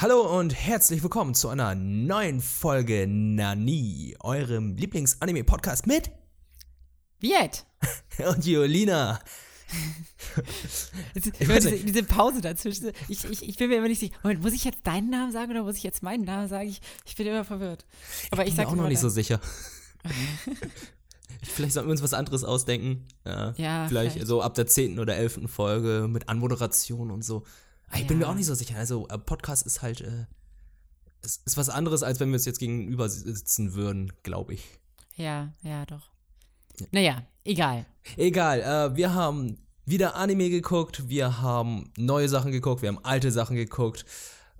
Hallo und herzlich willkommen zu einer neuen Folge Nani, eurem Lieblings-Anime-Podcast mit Viet. und Jolina. Ich diese, diese, Pause dazwischen. Ich, ich, ich bin mir immer nicht sicher. Moment, muss ich jetzt deinen Namen sagen oder muss ich jetzt meinen Namen sagen? Ich, ich bin immer verwirrt. Aber ich, ich bin mir auch noch nicht so sicher. vielleicht sollten wir uns was anderes ausdenken. Ja, ja vielleicht, vielleicht, so ab der zehnten oder elften Folge mit Anmoderation und so. Ah, ich ja. bin mir auch nicht so sicher. Also, äh, Podcast ist halt, äh, ist, ist was anderes, als wenn wir uns jetzt gegenüber sitzen würden, glaube ich. Ja, ja, doch. Ja. Naja, egal. Egal, äh, wir haben wieder Anime geguckt, wir haben neue Sachen geguckt, wir haben alte Sachen geguckt.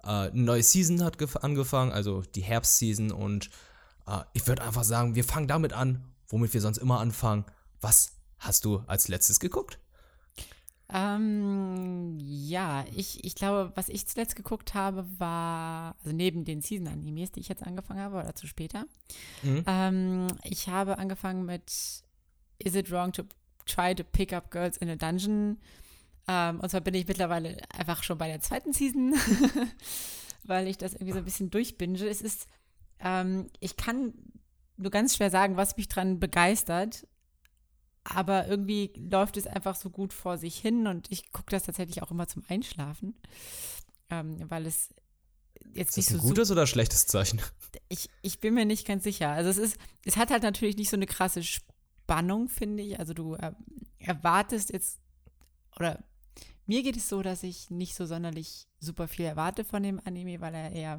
Äh, eine neue Season hat angefangen, also die Herbstseason und äh, ich würde einfach sagen, wir fangen damit an, womit wir sonst immer anfangen. Was hast du als letztes geguckt? Ähm, ja, ich, ich glaube, was ich zuletzt geguckt habe, war, also neben den Season-Animes, die ich jetzt angefangen habe, oder zu später, mhm. ähm, ich habe angefangen mit Is it wrong to try to pick up girls in a dungeon? Ähm, und zwar bin ich mittlerweile einfach schon bei der zweiten Season, weil ich das irgendwie so ein bisschen durchbinge. Es ist, ähm, ich kann nur ganz schwer sagen, was mich dran begeistert aber irgendwie läuft es einfach so gut vor sich hin und ich gucke das tatsächlich auch immer zum Einschlafen, ähm, weil es jetzt ist das ein gutes oder schlechtes Zeichen? Ich, ich bin mir nicht ganz sicher. Also es ist, es hat halt natürlich nicht so eine krasse Spannung, finde ich. Also du äh, erwartest jetzt, oder mir geht es so, dass ich nicht so sonderlich super viel erwarte von dem Anime, weil er eher,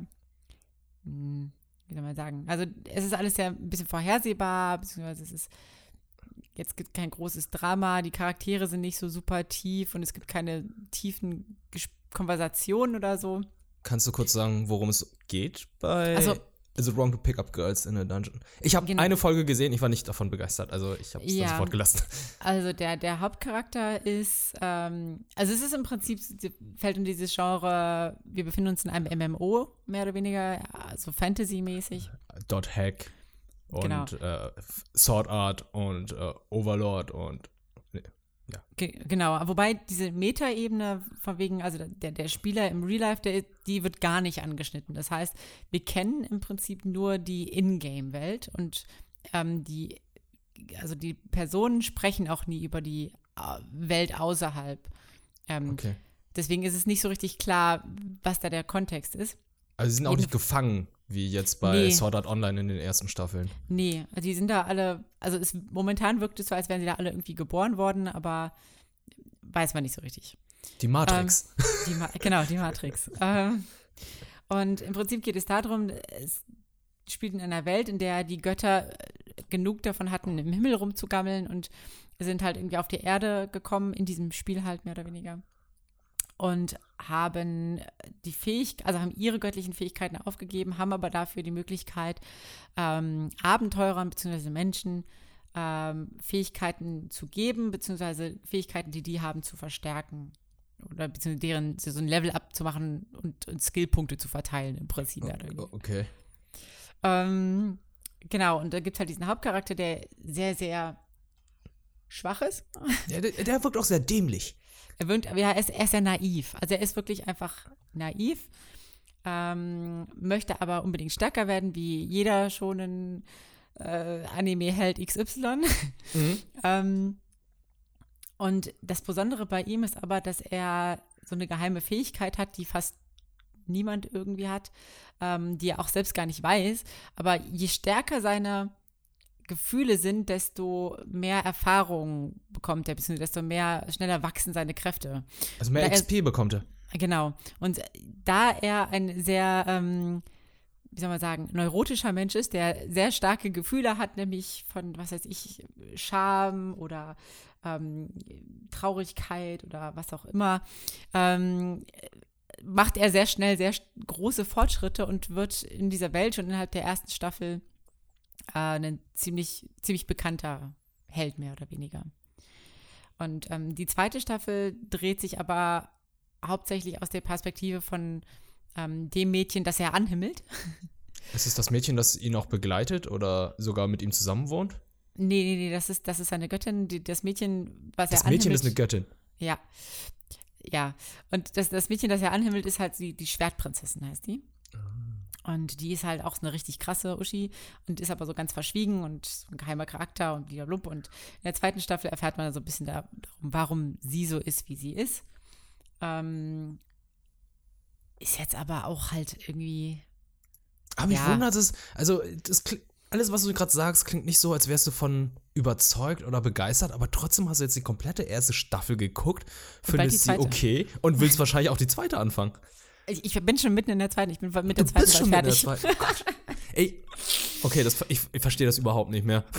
mh, hm, wie soll man sagen, also es ist alles ja ein bisschen vorhersehbar, beziehungsweise es ist jetzt gibt kein großes Drama, die Charaktere sind nicht so super tief und es gibt keine tiefen Ges Konversationen oder so. Kannst du kurz sagen, worum es geht bei also, Is it wrong to pick up girls in a dungeon? Ich habe genau. eine Folge gesehen, ich war nicht davon begeistert, also ich habe es ja. sofort gelassen. Also der, der Hauptcharakter ist, ähm, also es ist im Prinzip, fällt in dieses Genre, wir befinden uns in einem MMO, mehr oder weniger, also Fantasy-mäßig. Dot Hack und genau. äh, Sword Art und äh, Overlord und nee, ja. Ge genau, wobei diese Metaebene von wegen, also der, der Spieler im Real Life, der, die wird gar nicht angeschnitten. Das heißt, wir kennen im Prinzip nur die Ingame-Welt und ähm, die, also die Personen sprechen auch nie über die äh, Welt außerhalb. Ähm, okay. Deswegen ist es nicht so richtig klar, was da der Kontext ist. Also sie sind auch nicht gefangen wie jetzt bei nee. Sword Art Online in den ersten Staffeln. Nee, also die sind da alle, also es, momentan wirkt es so, als wären sie da alle irgendwie geboren worden, aber weiß man nicht so richtig. Die Matrix. Ähm, die Ma genau, die Matrix. ähm, und im Prinzip geht es darum, es spielt in einer Welt, in der die Götter genug davon hatten, im Himmel rumzugammeln und sind halt irgendwie auf die Erde gekommen, in diesem Spiel halt mehr oder weniger und haben die Fähigkeit, also haben ihre göttlichen Fähigkeiten aufgegeben, haben aber dafür die Möglichkeit, ähm, Abenteurern bzw. Menschen ähm, Fähigkeiten zu geben, beziehungsweise Fähigkeiten, die die haben, zu verstärken. Oder beziehungsweise deren so ein Level abzumachen und, und Skillpunkte zu verteilen im Prinzip. Oh, okay. Ähm, genau, und da gibt es halt diesen Hauptcharakter, der sehr, sehr schwach ist. Ja, der, der wirkt auch sehr dämlich. Er, wirkt, er, ist, er ist sehr naiv. Also er ist wirklich einfach naiv, ähm, möchte aber unbedingt stärker werden, wie jeder schon ein äh, Anime-Held XY. Mhm. ähm, und das Besondere bei ihm ist aber, dass er so eine geheime Fähigkeit hat, die fast niemand irgendwie hat, ähm, die er auch selbst gar nicht weiß. Aber je stärker seine Gefühle sind, desto mehr Erfahrung bekommt er, beziehungsweise desto mehr, schneller wachsen seine Kräfte. Also mehr XP er, bekommt er. Genau. Und da er ein sehr, ähm, wie soll man sagen, neurotischer Mensch ist, der sehr starke Gefühle hat, nämlich von, was weiß ich, Scham oder ähm, Traurigkeit oder was auch immer, ähm, macht er sehr schnell sehr große Fortschritte und wird in dieser Welt schon innerhalb der ersten Staffel äh, ein ziemlich, ziemlich bekannter Held, mehr oder weniger. Und ähm, die zweite Staffel dreht sich aber hauptsächlich aus der Perspektive von ähm, dem Mädchen, das er anhimmelt. Ist es das Mädchen, das ihn auch begleitet oder sogar mit ihm zusammen wohnt? Nee, nee, nee, das ist, das ist eine Göttin. Die, das Mädchen, was das er anhimmelt. Das Mädchen ist eine Göttin. Ja. ja, und das, das Mädchen, das er anhimmelt, ist halt die, die Schwertprinzessin, heißt die. Und die ist halt auch so eine richtig krasse Uschi und ist aber so ganz verschwiegen und ein geheimer Charakter und wieder blub. Und in der zweiten Staffel erfährt man so ein bisschen darum, warum sie so ist, wie sie ist. Ähm, ist jetzt aber auch halt irgendwie. Aber mich ja. wundert es, also das alles, was du gerade sagst, klingt nicht so, als wärst du von überzeugt oder begeistert, aber trotzdem hast du jetzt die komplette erste Staffel geguckt, findest sie okay und willst wahrscheinlich auch die zweite anfangen. Ich, ich, bin schon mitten in der zweiten. Ich bin mit der du zweiten bist schon fertig. In der zweiten. Ey, okay, das, ich, ich verstehe das überhaupt nicht mehr.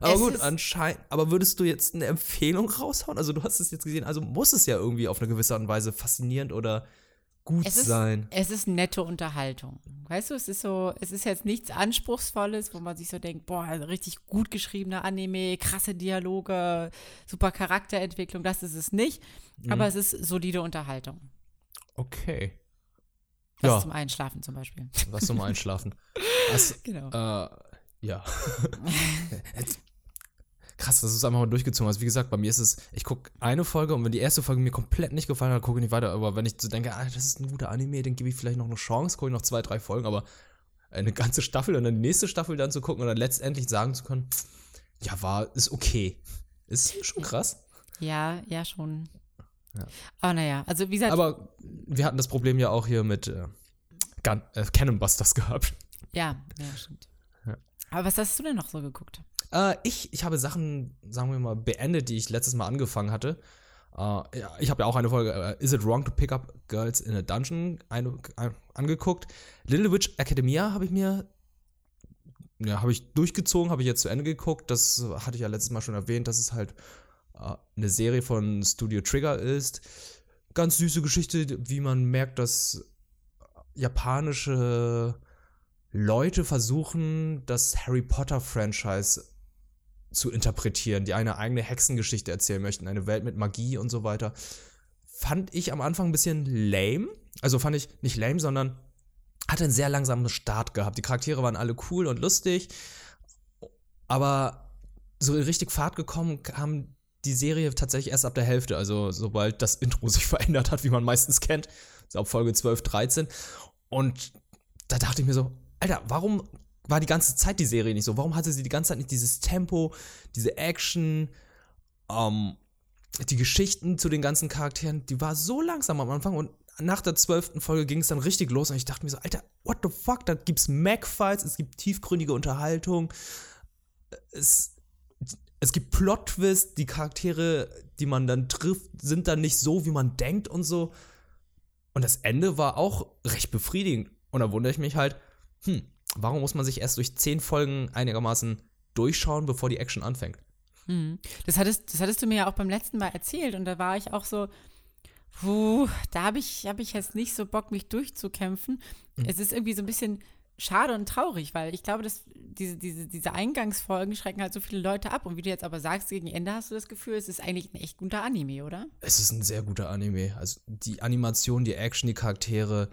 Aber es gut, anscheinend. Aber würdest du jetzt eine Empfehlung raushauen? Also du hast es jetzt gesehen, also muss es ja irgendwie auf eine gewisse Art und Weise faszinierend oder gut es sein. Ist, es ist nette Unterhaltung. Weißt du, es ist so, es ist jetzt nichts Anspruchsvolles, wo man sich so denkt, boah, richtig gut geschriebener Anime, krasse Dialoge, super Charakterentwicklung, das ist es nicht. Mhm. Aber es ist solide Unterhaltung. Okay. Was ja. zum Einschlafen zum Beispiel. Was zum Einschlafen. Also, genau. Äh, ja. Krass, dass du es einfach mal durchgezogen hast. Wie gesagt, bei mir ist es, ich gucke eine Folge und wenn die erste Folge mir komplett nicht gefallen hat, gucke ich nicht weiter. Aber wenn ich so denke, ah, das ist ein guter Anime, den gebe ich vielleicht noch eine Chance, gucke ich noch zwei, drei Folgen, aber eine ganze Staffel und dann die nächste Staffel dann zu gucken und dann letztendlich sagen zu können, ja, war, ist okay. Ist schon krass. Ja, ja, schon. Ja. Aber naja, also wie gesagt. Aber wir hatten das Problem ja auch hier mit äh, Gun, äh, Cannon Busters gehabt. Ja, ja, stimmt. Ja. Aber was hast du denn noch so geguckt? Äh, ich, ich habe Sachen, sagen wir mal, beendet, die ich letztes Mal angefangen hatte. Äh, ja, ich habe ja auch eine Folge, uh, Is it wrong to pick up girls in a dungeon, eine, ein, angeguckt. Little Witch Academia habe ich mir, ja, habe ich durchgezogen, habe ich jetzt zu Ende geguckt. Das hatte ich ja letztes Mal schon erwähnt, dass es halt uh, eine Serie von Studio Trigger ist. Ganz süße Geschichte, wie man merkt, dass japanische Leute versuchen, das Harry Potter-Franchise zu interpretieren, die eine eigene Hexengeschichte erzählen möchten, eine Welt mit Magie und so weiter. Fand ich am Anfang ein bisschen lame. Also fand ich nicht lame, sondern hatte einen sehr langsamen Start gehabt. Die Charaktere waren alle cool und lustig, aber so richtig Fahrt gekommen kam die Serie tatsächlich erst ab der Hälfte, also sobald das Intro sich verändert hat, wie man meistens kennt, so ab Folge 12, 13. Und da dachte ich mir so, Alter, warum war die ganze Zeit die Serie nicht so? Warum hatte sie die ganze Zeit nicht dieses Tempo, diese Action, ähm, die Geschichten zu den ganzen Charakteren? Die war so langsam am Anfang und nach der zwölften Folge ging es dann richtig los und ich dachte mir so, Alter, what the fuck? Da gibt's Mac-Fights, es gibt tiefgründige Unterhaltung, es, es gibt Plot-Twists, die Charaktere, die man dann trifft, sind dann nicht so, wie man denkt und so. Und das Ende war auch recht befriedigend. Und da wundere ich mich halt, hm, warum muss man sich erst durch zehn Folgen einigermaßen durchschauen, bevor die Action anfängt? Hm. Das, hattest, das hattest du mir ja auch beim letzten Mal erzählt und da war ich auch so, puh, da habe ich, hab ich jetzt nicht so Bock, mich durchzukämpfen. Hm. Es ist irgendwie so ein bisschen schade und traurig, weil ich glaube, dass diese, diese, diese Eingangsfolgen schrecken halt so viele Leute ab. Und wie du jetzt aber sagst, gegen Ende hast du das Gefühl, es ist eigentlich ein echt guter Anime, oder? Es ist ein sehr guter Anime. Also die Animation, die Action, die Charaktere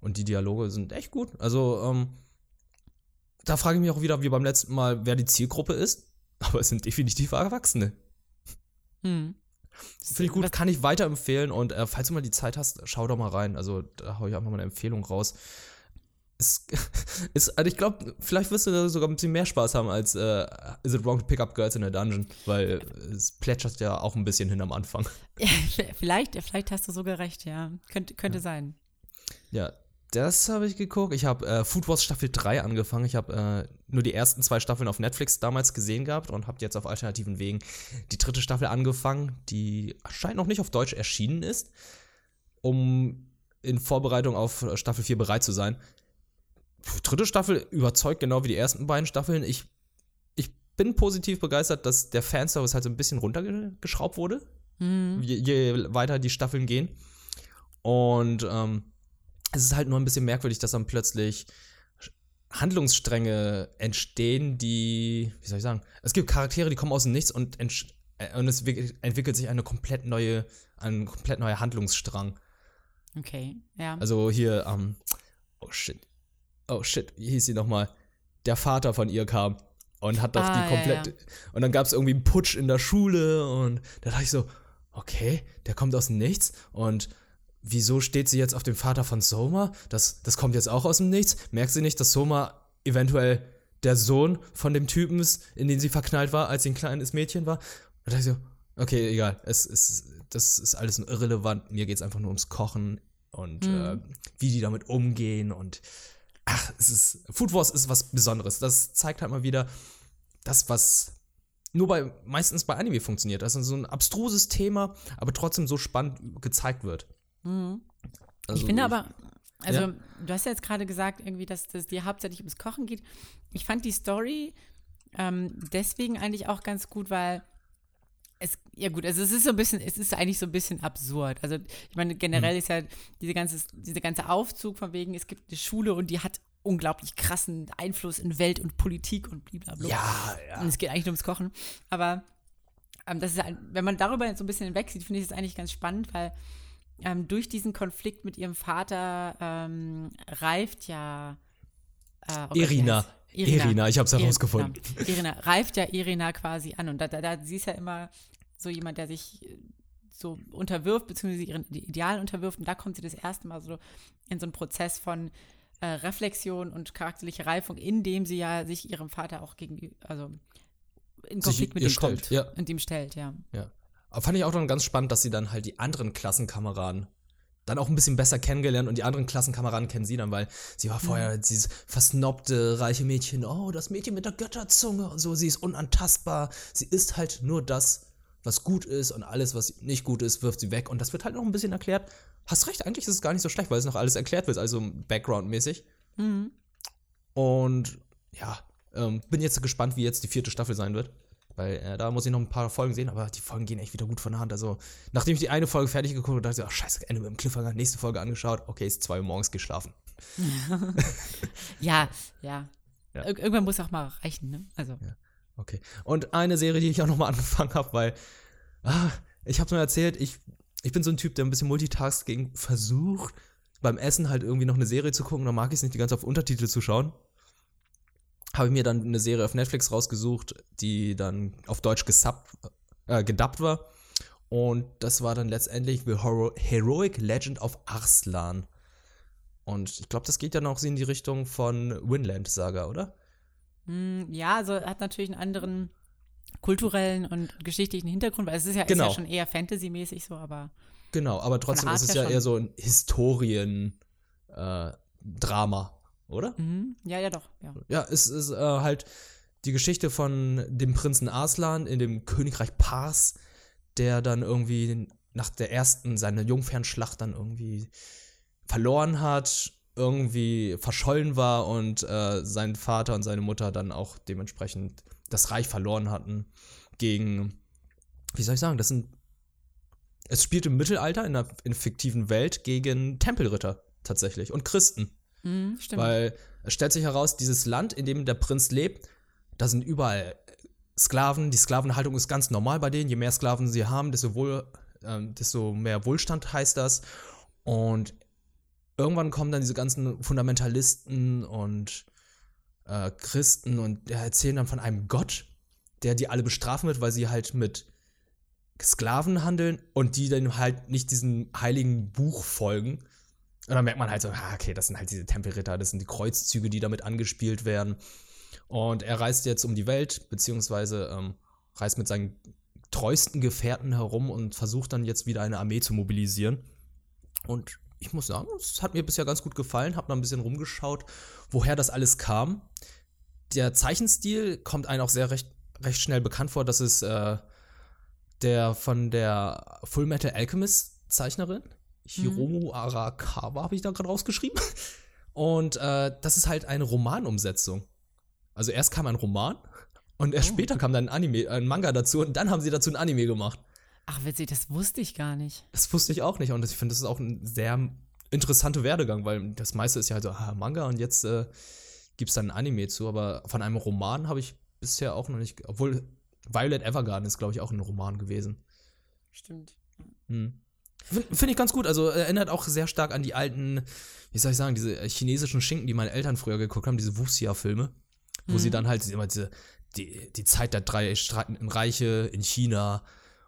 und die Dialoge sind echt gut. Also, ähm, da frage ich mich auch wieder, wie beim letzten Mal, wer die Zielgruppe ist. Aber es sind definitiv Erwachsene. Hm. Finde ich gut, kann ich weiterempfehlen. Und äh, falls du mal die Zeit hast, schau doch mal rein. Also, da haue ich einfach mal eine Empfehlung raus es ist, also ich glaube, vielleicht wirst du da sogar ein bisschen mehr Spaß haben als äh, Is it wrong to pick up girls in a dungeon? Weil es plätschert ja auch ein bisschen hin am Anfang. Ja, vielleicht, vielleicht hast du sogar recht, ja. Könnte, könnte ja. sein. Ja, das habe ich geguckt. Ich habe äh, Food Wars Staffel 3 angefangen. Ich habe äh, nur die ersten zwei Staffeln auf Netflix damals gesehen gehabt und habe jetzt auf alternativen Wegen die dritte Staffel angefangen, die scheint noch nicht auf Deutsch erschienen ist, um in Vorbereitung auf Staffel 4 bereit zu sein dritte Staffel überzeugt genau wie die ersten beiden Staffeln. Ich, ich bin positiv begeistert, dass der Fanservice halt so ein bisschen runtergeschraubt wurde, mhm. je, je, weiter die Staffeln gehen. Und ähm, es ist halt nur ein bisschen merkwürdig, dass dann plötzlich Handlungsstränge entstehen, die, wie soll ich sagen, es gibt Charaktere, die kommen aus dem Nichts und, äh, und es entwickelt sich eine komplett neue, ein komplett neuer Handlungsstrang. Okay, ja. Also hier, ähm, oh shit, oh shit, wie hieß sie nochmal? Der Vater von ihr kam und hat doch ah, die komplette. Ja, ja. Und dann gab es irgendwie einen Putsch in der Schule und da dachte ich so, okay, der kommt aus dem Nichts und wieso steht sie jetzt auf dem Vater von Soma? Das, das kommt jetzt auch aus dem Nichts. Merkt sie nicht, dass Soma eventuell der Sohn von dem Typen ist, in den sie verknallt war, als sie ein kleines Mädchen war? Und da ich so, okay, egal, es, es, das ist alles irrelevant. Mir geht es einfach nur ums Kochen und mhm. äh, wie die damit umgehen und ach, es ist, Food Wars ist was Besonderes. Das zeigt halt mal wieder das, was nur bei, meistens bei Anime funktioniert. Das ist so ein abstruses Thema, aber trotzdem so spannend gezeigt wird. Mhm. Also, ich finde aber, also ja? du hast ja jetzt gerade gesagt, irgendwie, dass es dir hauptsächlich ums Kochen geht. Ich fand die Story ähm, deswegen eigentlich auch ganz gut, weil es, ja gut, also es ist so ein bisschen, es ist eigentlich so ein bisschen absurd. Also ich meine, generell mhm. ist ja diese ganze, diese ganze Aufzug von wegen, es gibt eine Schule und die hat unglaublich krassen Einfluss in Welt und Politik und blablabla. Ja, ja. Und es geht eigentlich nur ums Kochen. Aber ähm, das ist, wenn man darüber so ein bisschen hinwegsieht, finde ich das eigentlich ganz spannend, weil ähm, durch diesen Konflikt mit ihrem Vater ähm, reift ja äh, Irina. Irina. Irina, ich habe es herausgefunden. Genau. Irina reift ja Irina quasi an und da, da, da sie ist ja immer so jemand, der sich so unterwirft, beziehungsweise ihren Idealen unterwirft und da kommt sie das erste Mal so in so einen Prozess von äh, Reflexion und charakterliche Reifung, indem sie ja sich ihrem Vater auch gegenüber, also in Konflikt mit ihm stellt, kommt ja. und ihm stellt, ja. Ja. Aber fand ich auch dann ganz spannend, dass sie dann halt die anderen Klassenkameraden dann auch ein bisschen besser kennengelernt und die anderen Klassenkameraden kennen sie dann, weil sie war vorher mhm. dieses versnobte, reiche Mädchen, oh, das Mädchen mit der Götterzunge und so, sie ist unantastbar, sie ist halt nur das, was gut ist und alles, was nicht gut ist, wirft sie weg und das wird halt noch ein bisschen erklärt. Hast recht, eigentlich ist es gar nicht so schlecht, weil es noch alles erklärt wird, also Background-mäßig. Mhm. Und ja, ähm, bin jetzt gespannt, wie jetzt die vierte Staffel sein wird. Weil äh, da muss ich noch ein paar Folgen sehen, aber die Folgen gehen echt wieder gut von der Hand. Also, nachdem ich die eine Folge fertig geguckt habe, dachte ich, ach scheiße, Ende mit dem Cliffhanger, nächste Folge angeschaut, okay, ist zwei Uhr morgens geschlafen. ja, ja, ja. Ir irgendwann muss auch mal reichen, ne? Also. Ja. Okay. Und eine Serie, die ich auch nochmal angefangen habe, weil, ah, ich habe nur erzählt, ich, ich bin so ein Typ, der ein bisschen Multitasking versucht, beim Essen halt irgendwie noch eine Serie zu gucken, dann mag ich es nicht, die ganze auf Untertitel zu schauen habe ich mir dann eine Serie auf Netflix rausgesucht, die dann auf Deutsch gesubbt, äh, gedubbt war. Und das war dann letztendlich The Hero Heroic Legend of Arslan. Und ich glaube, das geht ja noch in die Richtung von Winland Saga, oder? Hm, ja, also hat natürlich einen anderen kulturellen und geschichtlichen Hintergrund, weil es ist ja, genau. ist ja schon eher Fantasy-mäßig so, aber. Genau, aber trotzdem ist es ja, ja eher so ein Historien-Drama. Äh, oder? Mhm. Ja, ja, doch. Ja, ja es ist äh, halt die Geschichte von dem Prinzen Arslan in dem Königreich Pars, der dann irgendwie nach der ersten, seiner Jungfernschlacht dann irgendwie verloren hat, irgendwie verschollen war und äh, sein Vater und seine Mutter dann auch dementsprechend das Reich verloren hatten gegen, wie soll ich sagen, das sind, es spielt im Mittelalter in einer, in einer fiktiven Welt gegen Tempelritter tatsächlich und Christen. Mhm, stimmt. Weil es stellt sich heraus, dieses Land, in dem der Prinz lebt, da sind überall Sklaven. Die Sklavenhaltung ist ganz normal bei denen. Je mehr Sklaven sie haben, desto, wohl, äh, desto mehr Wohlstand heißt das. Und irgendwann kommen dann diese ganzen Fundamentalisten und äh, Christen und erzählen dann von einem Gott, der die alle bestrafen wird, weil sie halt mit Sklaven handeln und die dann halt nicht diesem heiligen Buch folgen. Und dann merkt man halt so, ah, okay, das sind halt diese Tempelritter, das sind die Kreuzzüge, die damit angespielt werden. Und er reist jetzt um die Welt, beziehungsweise ähm, reist mit seinen treuesten Gefährten herum und versucht dann jetzt wieder eine Armee zu mobilisieren. Und ich muss sagen, es hat mir bisher ganz gut gefallen, habe mal ein bisschen rumgeschaut, woher das alles kam. Der Zeichenstil kommt einem auch sehr recht, recht schnell bekannt vor. Das ist äh, der von der Full Metal Alchemist Zeichnerin. Hiromu Arakawa habe ich da gerade rausgeschrieben. Und äh, das ist halt eine Romanumsetzung. Also erst kam ein Roman und erst oh. später kam dann ein Anime, ein Manga dazu und dann haben sie dazu ein Anime gemacht. Ach, witzig, das wusste ich gar nicht. Das wusste ich auch nicht und ich finde, das ist auch ein sehr interessanter Werdegang, weil das meiste ist ja halt so ah, Manga und jetzt äh, gibt es dann ein Anime zu, aber von einem Roman habe ich bisher auch noch nicht, obwohl Violet Evergarden ist, glaube ich, auch ein Roman gewesen. Stimmt. Hm. Finde ich ganz gut. Also erinnert auch sehr stark an die alten, wie soll ich sagen, diese chinesischen Schinken, die meine Eltern früher geguckt haben, diese Wuxia-Filme, wo mhm. sie dann halt immer diese, die, die Zeit der drei streitenden Reiche in China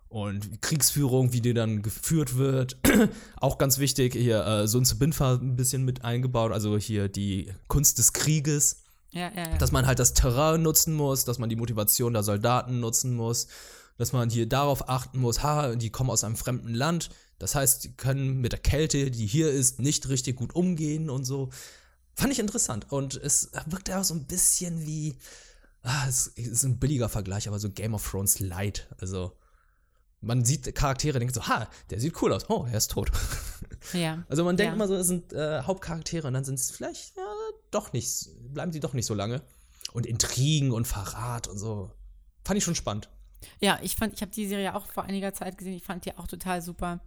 und Kriegsführung, wie die dann geführt wird. auch ganz wichtig, hier äh, Sun Tzu Binfa ein bisschen mit eingebaut, also hier die Kunst des Krieges. Ja, ja, ja. Dass man halt das Terrain nutzen muss, dass man die Motivation der Soldaten nutzen muss, dass man hier darauf achten muss, ha, die kommen aus einem fremden Land, das heißt, die können mit der Kälte, die hier ist, nicht richtig gut umgehen und so. Fand ich interessant und es wirkt auch so ein bisschen wie, ah, es ist ein billiger Vergleich, aber so Game of Thrones Light, also man sieht Charaktere, denkt so, ha, der sieht cool aus. Oh, er ist tot. Ja. Also man denkt ja. immer so, es sind äh, Hauptcharaktere und dann sind es vielleicht ja, doch nicht, bleiben sie doch nicht so lange. Und Intrigen und Verrat und so. Fand ich schon spannend. Ja, ich fand, ich habe die Serie auch vor einiger Zeit gesehen. Ich fand die auch total super.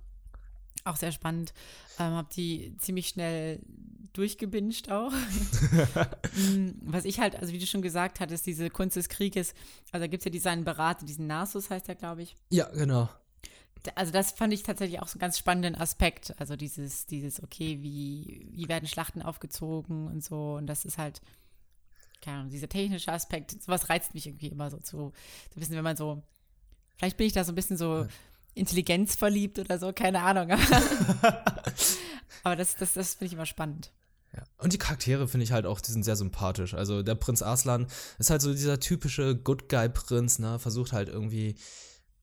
Auch sehr spannend. Ähm, habe die ziemlich schnell durchgebinged auch. Mm, Was ich halt, also wie du schon gesagt hattest, diese Kunst des Krieges, also da gibt es ja diesen Berater, diesen Nasus heißt er, glaube ich. Ja, genau. Also das fand ich tatsächlich auch so einen ganz spannenden Aspekt. Also dieses, dieses, okay, wie, wie werden Schlachten aufgezogen und so. Und das ist halt, keine Ahnung, dieser technische Aspekt, sowas reizt mich irgendwie immer so zu, zu wissen, wenn man so, vielleicht bin ich da so ein bisschen so intelligenzverliebt oder so, keine Ahnung. Aber das, das, das finde ich immer spannend. Ja. Und die Charaktere finde ich halt auch, die sind sehr sympathisch. Also der Prinz Arslan ist halt so dieser typische Good Guy Prinz, ne? Versucht halt irgendwie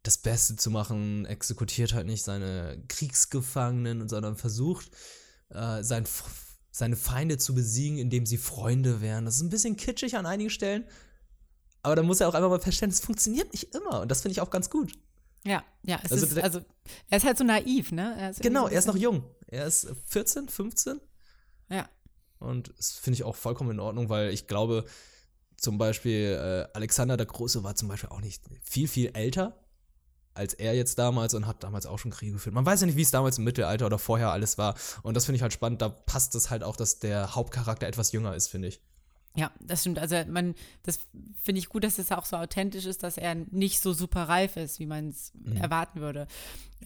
das Beste zu machen, exekutiert halt nicht seine Kriegsgefangenen, sondern versucht äh, sein, seine Feinde zu besiegen, indem sie Freunde wären. Das ist ein bisschen kitschig an einigen Stellen. Aber da muss er auch einfach mal feststellen, es funktioniert nicht immer. Und das finde ich auch ganz gut. Ja, ja, es Also ist, also, er ist halt so naiv, ne? Er Genau, so er ist noch jung. Er ist 14, 15. Ja, Und das finde ich auch vollkommen in Ordnung, weil ich glaube, zum Beispiel äh, Alexander der Große war zum Beispiel auch nicht viel, viel älter als er jetzt damals und hat damals auch schon Kriege geführt. Man weiß ja nicht, wie es damals im Mittelalter oder vorher alles war. Und das finde ich halt spannend. Da passt es halt auch, dass der Hauptcharakter etwas jünger ist, finde ich. Ja, das stimmt. Also man, das finde ich gut, dass es auch so authentisch ist, dass er nicht so super reif ist, wie man es erwarten würde.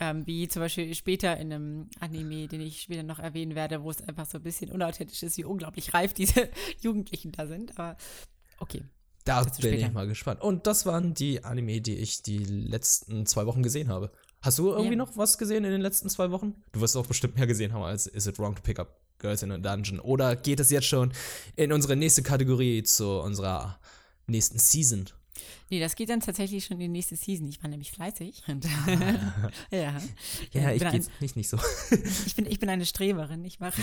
Ähm, wie zum Beispiel später in einem Anime, den ich später noch erwähnen werde, wo es einfach so ein bisschen unauthentisch ist, wie unglaublich reif diese Jugendlichen da sind. Aber okay. Da bin später. ich mal gespannt. Und das waren die Anime, die ich die letzten zwei Wochen gesehen habe. Hast du irgendwie Ja. noch was gesehen in den letzten zwei Wochen? Du wirst auch bestimmt mehr gesehen haben als Is It Wrong to Pick Up Girls in a Dungeon? Oder geht es jetzt schon in unsere nächste Kategorie zu unserer nächsten Season? Nee, das geht dann tatsächlich schon in die nächste Season. Ich war nämlich fleißig. Und ja. Ja, ich bin ein- geht's nicht, nicht so. Ich bin, ich bin eine Streberin, ich mache.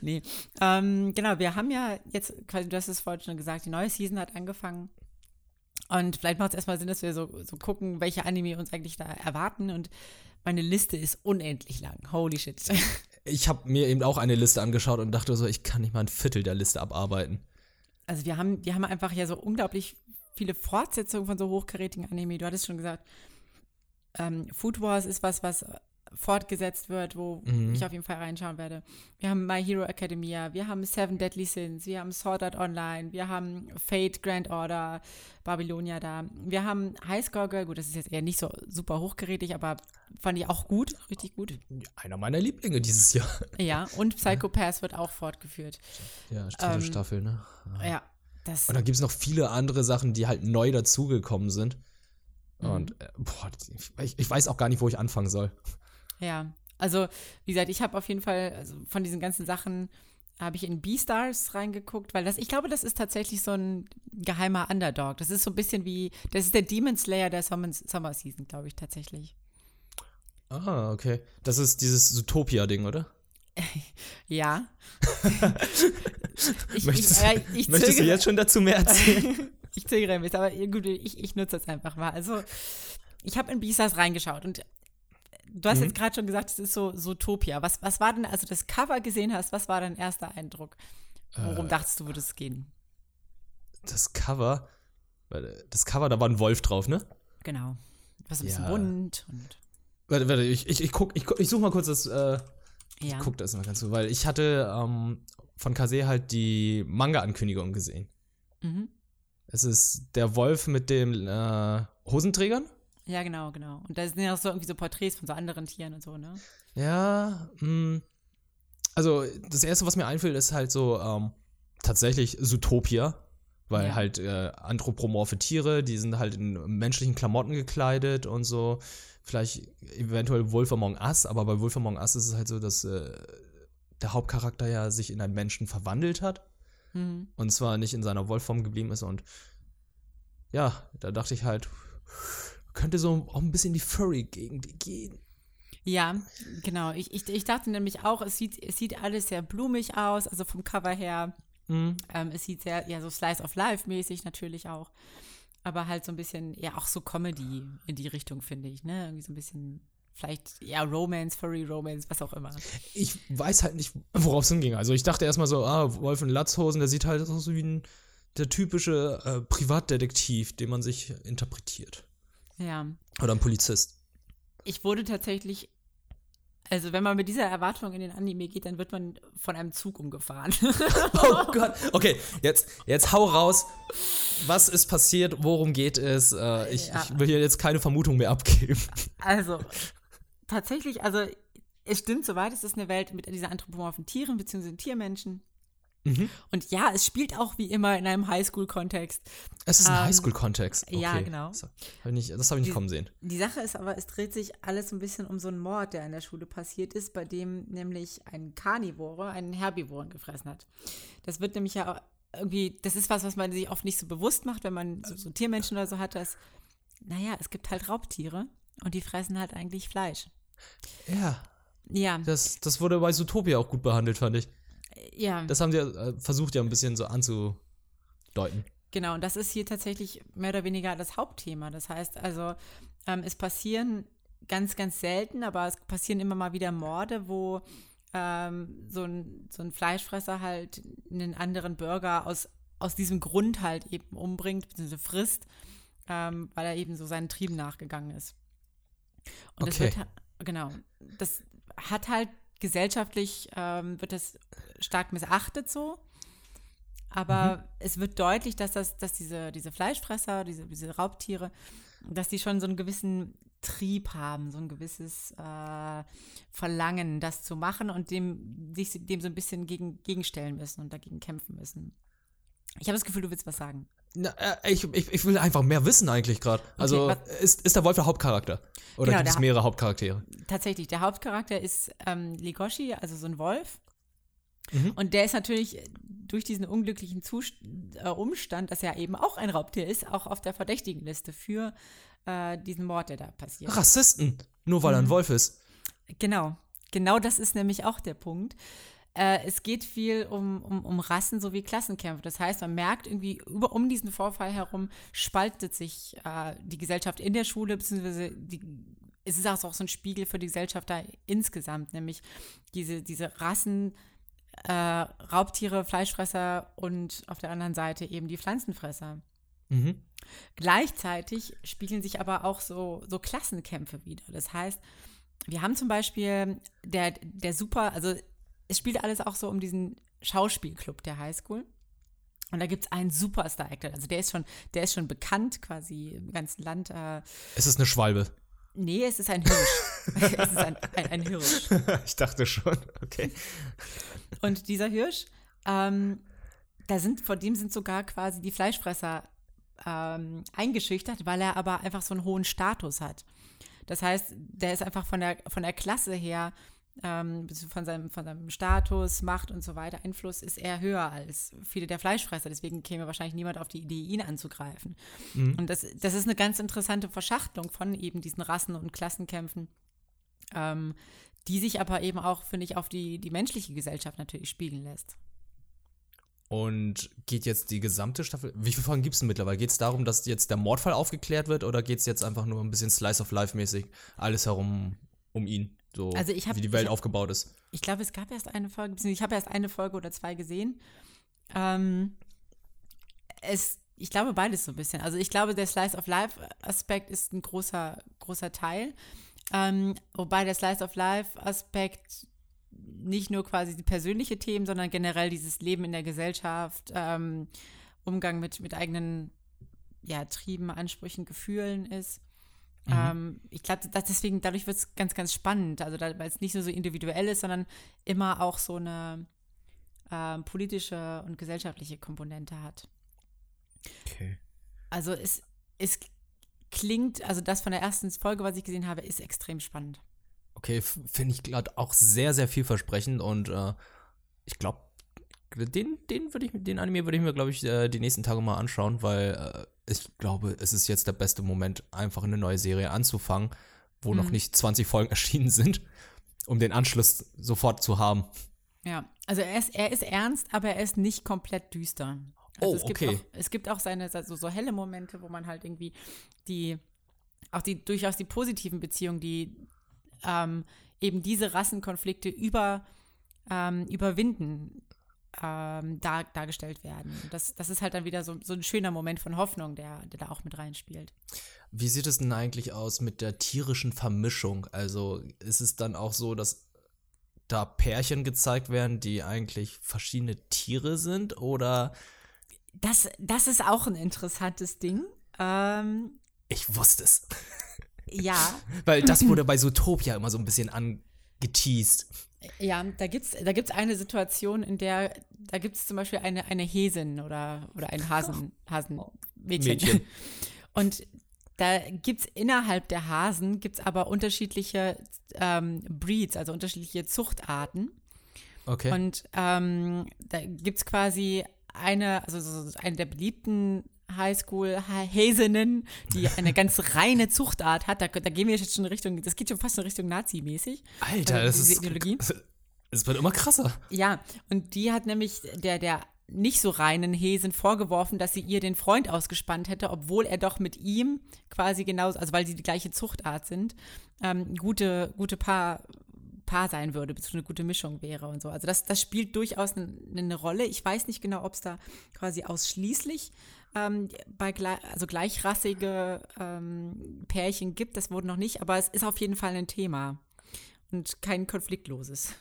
nee. Ähm, genau, wir haben ja jetzt, quasi, du hast es vorhin schon gesagt, die neue Season hat angefangen. Und vielleicht macht es erstmal Sinn, dass wir so, so gucken, welche Anime uns eigentlich da erwarten. Und meine Liste ist unendlich lang. Holy shit. Ich habe mir eben auch eine Liste angeschaut und dachte so, ich kann nicht mal ein Viertel der Liste abarbeiten. Also wir haben, wir haben einfach ja so unglaublich viele Fortsetzungen von so hochkarätigen Anime. Du hattest schon gesagt, ähm, Food Wars ist was, was äh, fortgesetzt wird, wo Mhm. ich auf jeden Fall reinschauen werde. Wir haben My Hero Academia, wir haben Seven Deadly Sins, wir haben Sword Art Online, wir haben Fate Grand Order, Babylonia da. Wir haben High Score Girl, gut, das ist jetzt eher nicht so super hochkarätig, aber fand ich auch gut, richtig gut. Einer meiner Lieblinge dieses Jahr. Ja, und Psycho Pass wird auch fortgeführt. Ja, dritte Ähm, Staffel, ne? Ja, das Und dann gibt es noch viele andere Sachen, die halt neu dazugekommen sind. Mhm. Und äh, boah, ich, ich weiß auch gar nicht, wo ich anfangen soll. Ja, also wie gesagt, ich habe auf jeden Fall also von diesen ganzen Sachen habe ich in Beastars reingeguckt, weil das, ich glaube, das ist tatsächlich so ein geheimer Underdog. Das ist so ein bisschen wie, das ist der Demon Slayer der Summer, Summer Season, glaube ich, tatsächlich. Ah, okay. Das ist dieses Zootopia-Ding, oder? Ja. ich, Möchtest, ich, äh, ich möchtest du jetzt schon dazu mehr erzählen? ich zögere ein bisschen, aber gut, ich, ich nutze das einfach mal. Also, ich habe in Beastars reingeschaut und du hast Mhm. jetzt gerade schon gesagt, es ist so Zootopia. Was, was war denn, als du das Cover gesehen hast, was war dein erster Eindruck? Worum Äh. dachtest du, würde es gehen? Das Cover, das Cover, da war ein Wolf drauf, ne? Genau. Was ein bisschen Ja. bunt und Warte, warte, ich, ich, ich guck, ich, ich suche mal kurz das, äh, ja. guck das mal ganz so, weil ich hatte ähm, von Kase halt die Manga-Ankündigung gesehen. Mhm. Es ist der Wolf mit den äh, Hosenträgern. Ja, genau, genau. Und da sind ja auch so irgendwie so Porträts von so anderen Tieren und so, ne? Ja, mh. also das erste, was mir einfällt, ist halt so ähm, tatsächlich Zootopia. Weil ja. halt äh, anthropomorphe Tiere, die sind halt in menschlichen Klamotten gekleidet und so. Vielleicht eventuell Wolf Among Us, aber bei Wolf Among Us ist es halt so, dass äh, der Hauptcharakter ja sich in einen Menschen verwandelt hat. Mhm. Und zwar nicht in seiner Wolfform geblieben ist. Und ja, da dachte ich halt, könnte so auch ein bisschen in die Furry-Gegend gehen. Ja, genau. Ich, ich, ich dachte nämlich auch, es sieht, es sieht alles sehr blumig aus, also vom Cover her. Mhm. Ähm, es sieht sehr, ja, so Slice of Life mäßig natürlich auch. Aber halt so ein bisschen, ja, auch so Comedy in die Richtung, finde ich, ne? Irgendwie so ein bisschen, vielleicht, ja, Romance, Furry Romance, was auch immer. Ich weiß halt nicht, worauf es hinging. Also ich dachte erstmal so, ah, Wolf in Latzhosen, der sieht halt aus wie ein, der typische äh, Privatdetektiv, den man sich interpretiert. Ja. Oder ein Polizist. Ich wurde tatsächlich also wenn man mit dieser Erwartung in den Anime geht, dann wird man von einem Zug umgefahren. oh Gott. Okay, jetzt, jetzt hau raus. Was ist passiert? Worum geht es? Äh, ich, ja. ich will hier jetzt keine Vermutung mehr abgeben. Also, tatsächlich, also es stimmt soweit, es ist eine Welt mit dieser anthropomorphen Tieren bzw. Tiermenschen. Mhm. Und ja, es spielt auch wie immer in einem Highschool-Kontext. Es ist ein ähm, Highschool-Kontext. Okay. Ja, genau. Das habe ich nicht, hab ich nicht die, kommen sehen. Die Sache ist aber, es dreht sich alles ein bisschen um so einen Mord, der in der Schule passiert ist, bei dem nämlich ein Karnivore einen Herbivoren gefressen hat. Das wird nämlich ja irgendwie, das ist was, was man sich oft nicht so bewusst macht, wenn man so, so Tiermenschen oder so hat, dass, naja, es gibt halt Raubtiere und die fressen halt eigentlich Fleisch. Ja. Ja. Das, das wurde bei Zootopia auch gut behandelt, fand ich. Ja. Das haben sie äh, versucht ja ein bisschen so anzudeuten. Genau, und das ist hier tatsächlich mehr oder weniger das Hauptthema. Das heißt also, ähm, es passieren ganz, ganz selten, aber es passieren immer mal wieder Morde, wo ähm, so, ein, so ein Fleischfresser halt einen anderen Bürger aus, aus diesem Grund halt eben umbringt, bzw. frisst, ähm, weil er eben so seinen Trieben nachgegangen ist. Und okay. das wird, genau, das hat halt gesellschaftlich ähm, wird das stark missachtet so. Aber mhm. es wird deutlich, dass, das, dass diese, diese Fleischfresser, diese, diese Raubtiere, dass die schon so einen gewissen Trieb haben, so ein gewisses äh, Verlangen, das zu machen und dem, sich dem so ein bisschen gegen, gegenstellen müssen und dagegen kämpfen müssen. Ich habe das Gefühl, du willst was sagen. Na, äh, ich, ich, ich, will einfach mehr wissen eigentlich gerade. Also okay, ist, ist der Wolf der Hauptcharakter? Oder genau, gibt es mehrere Hauptcharaktere? Tatsächlich, der Hauptcharakter ist ähm, Ligoshi, also so ein Wolf. Mhm. Und der ist natürlich durch diesen unglücklichen Zust äh, Umstand, dass er eben auch ein Raubtier ist, auch auf der Verdächtigenliste für äh, diesen Mord, der da passiert. Rassisten, nur weil mhm. er ein mhm. Wolf ist. Genau, genau das ist nämlich auch der Punkt. Äh, es geht viel um, um, um Rassen sowie Klassenkämpfe. Das heißt, man merkt irgendwie, über, um diesen Vorfall herum spaltet sich äh, die Gesellschaft in der Schule, beziehungsweise die, es ist auch so ein Spiegel für die Gesellschaft da insgesamt, nämlich diese, diese Rassen, äh, Raubtiere, Fleischfresser und auf der anderen Seite eben die Pflanzenfresser. Mhm. Gleichzeitig spiegeln sich aber auch so, so Klassenkämpfe wieder. Das heißt, wir haben zum Beispiel der, der super, also es spielt alles auch so um diesen Schauspielclub der Highschool. Und da gibt es einen Superstar-Actor. Also der ist schon, der ist schon bekannt quasi im ganzen Land. Äh. Es ist eine Schwalbe. Nee, es ist ein Hirsch. es ist ein, ein, ein, Hirsch. Ich dachte schon, okay. Und dieser Hirsch, ähm, da sind, vor dem sind sogar quasi die Fleischfresser ähm, eingeschüchtert, weil er aber einfach so einen hohen Status hat. Das heißt, der ist einfach von der, von der Klasse her ähm, von, seinem, von seinem Status, Macht und so weiter, Einfluss ist eher höher als viele der Fleischfresser. Deswegen käme wahrscheinlich niemand auf die Idee, ihn anzugreifen. Mhm. Und das, das ist eine ganz interessante Verschachtelung von eben diesen Rassen- und Klassenkämpfen, ähm, die sich aber eben auch, finde ich, auf die, die menschliche Gesellschaft natürlich spiegeln lässt. Und geht jetzt die gesamte Staffel, wie viele Folgen gibt es denn mittlerweile? Geht es darum, dass jetzt der Mordfall aufgeklärt wird oder geht es jetzt einfach nur ein bisschen Slice of Life mäßig alles herum um ihn? So also hab, wie die Welt hab, aufgebaut ist. Ich glaube, es gab erst eine Folge, ich habe erst eine Folge oder zwei gesehen. Ähm, es, ich glaube beides so ein bisschen. Also ich glaube, der Slice of Life-Aspekt ist ein großer, großer Teil. Ähm, wobei der Slice of Life-Aspekt nicht nur quasi die persönliche Themen, sondern generell dieses Leben in der Gesellschaft, ähm, Umgang mit, mit eigenen ja, Trieben, Ansprüchen, Gefühlen ist. Mhm. Ähm, ich glaube, deswegen, dadurch wird es ganz, ganz spannend. Also, weil es nicht nur so individuell ist, sondern immer auch so eine äh, politische und gesellschaftliche Komponente hat. Okay. Also es, es klingt, also das von der ersten Folge, was ich gesehen habe, ist extrem spannend. Okay, finde ich gerade auch sehr, sehr vielversprechend und äh, ich glaube, den, den würde ich, den Anime würde ich mir, glaube ich, äh, die nächsten Tage mal anschauen, weil äh, ich glaube, es ist jetzt der beste Moment, einfach eine neue Serie anzufangen, wo mhm. noch nicht 20 Folgen erschienen sind, um den Anschluss sofort zu haben. Ja, also er ist, er ist ernst, aber er ist nicht komplett düster. Also oh, es okay. Gibt auch, es gibt auch seine also so helle Momente, wo man halt irgendwie die, auch die durchaus die positiven Beziehungen, die ähm, eben diese Rassenkonflikte über, ähm, überwinden, ähm, dar, dargestellt werden. Das, das ist halt dann wieder so, so ein schöner Moment von Hoffnung, der, der da auch mit reinspielt. Wie sieht es denn eigentlich aus mit der tierischen Vermischung? Also ist es dann auch so, dass da Pärchen gezeigt werden, die eigentlich verschiedene Tiere sind oder? Das, das ist auch ein interessantes Ding. Ähm, ich wusste es. Ja. Weil das wurde bei Zootopia immer so ein bisschen angeteased. Ja, da gibt es da gibt's eine Situation, in der, da gibt es zum Beispiel eine, eine Häsin oder, oder ein Hasen, Hasenmädchen. Mädchen. Und da gibt es innerhalb der Hasen, gibt es aber unterschiedliche ähm, Breeds, also unterschiedliche Zuchtarten. Okay. Und ähm, da gibt es quasi eine, also so eine der beliebten Highschool-Häsinnen, die eine ganz reine Zuchtart hat. Da, da, gehen wir jetzt schon in Richtung, das geht schon fast in Richtung Nazi-mäßig. Alter, äh, das ist. Ideologie. Es wird immer krasser. Ja, und die hat nämlich der, der nicht so reinen Häsen vorgeworfen, dass sie ihr den Freund ausgespannt hätte, obwohl er doch mit ihm quasi genauso, also weil sie die gleiche Zuchtart sind, ähm, gute, gute Paar, Paar sein würde, beziehungsweise eine gute Mischung wäre und so. Also das, das spielt durchaus eine, eine Rolle. Ich weiß nicht genau, ob es da quasi ausschließlich ähm, bei gleich, also gleichrassige ähm, Pärchen gibt. Das wurde noch nicht, aber es ist auf jeden Fall ein Thema und kein konfliktloses.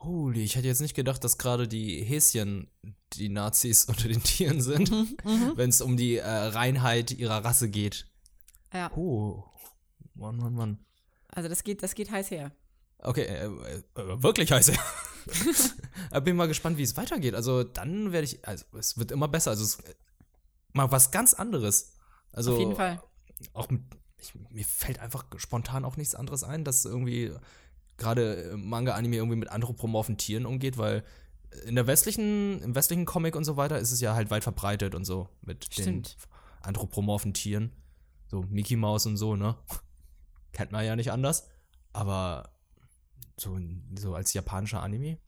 Holy, ich hätte jetzt nicht gedacht, dass gerade die Häschen die Nazis unter den Tieren sind, mhm, mhm. wenn es um die äh, Reinheit ihrer Rasse geht. Ja. Oh, Mann, Mann, Mann. Also das geht, das geht heiß her. Okay, äh, äh, wirklich heiß her. Bin mal gespannt, wie es weitergeht. Also dann werde ich, also es wird immer besser. Also es, mal was ganz anderes. Also Auf jeden Fall. Auch mit, ich, mir fällt einfach spontan auch nichts anderes ein, dass irgendwie gerade Manga-Anime irgendwie mit anthropomorphen Tieren umgeht, weil in der westlichen, im westlichen Comic und so weiter ist es ja halt weit verbreitet und so mit Stimmt. den anthropomorphen Tieren. So Mickey Mouse und so, ne? Kennt man ja nicht anders. Aber so, so als japanischer Anime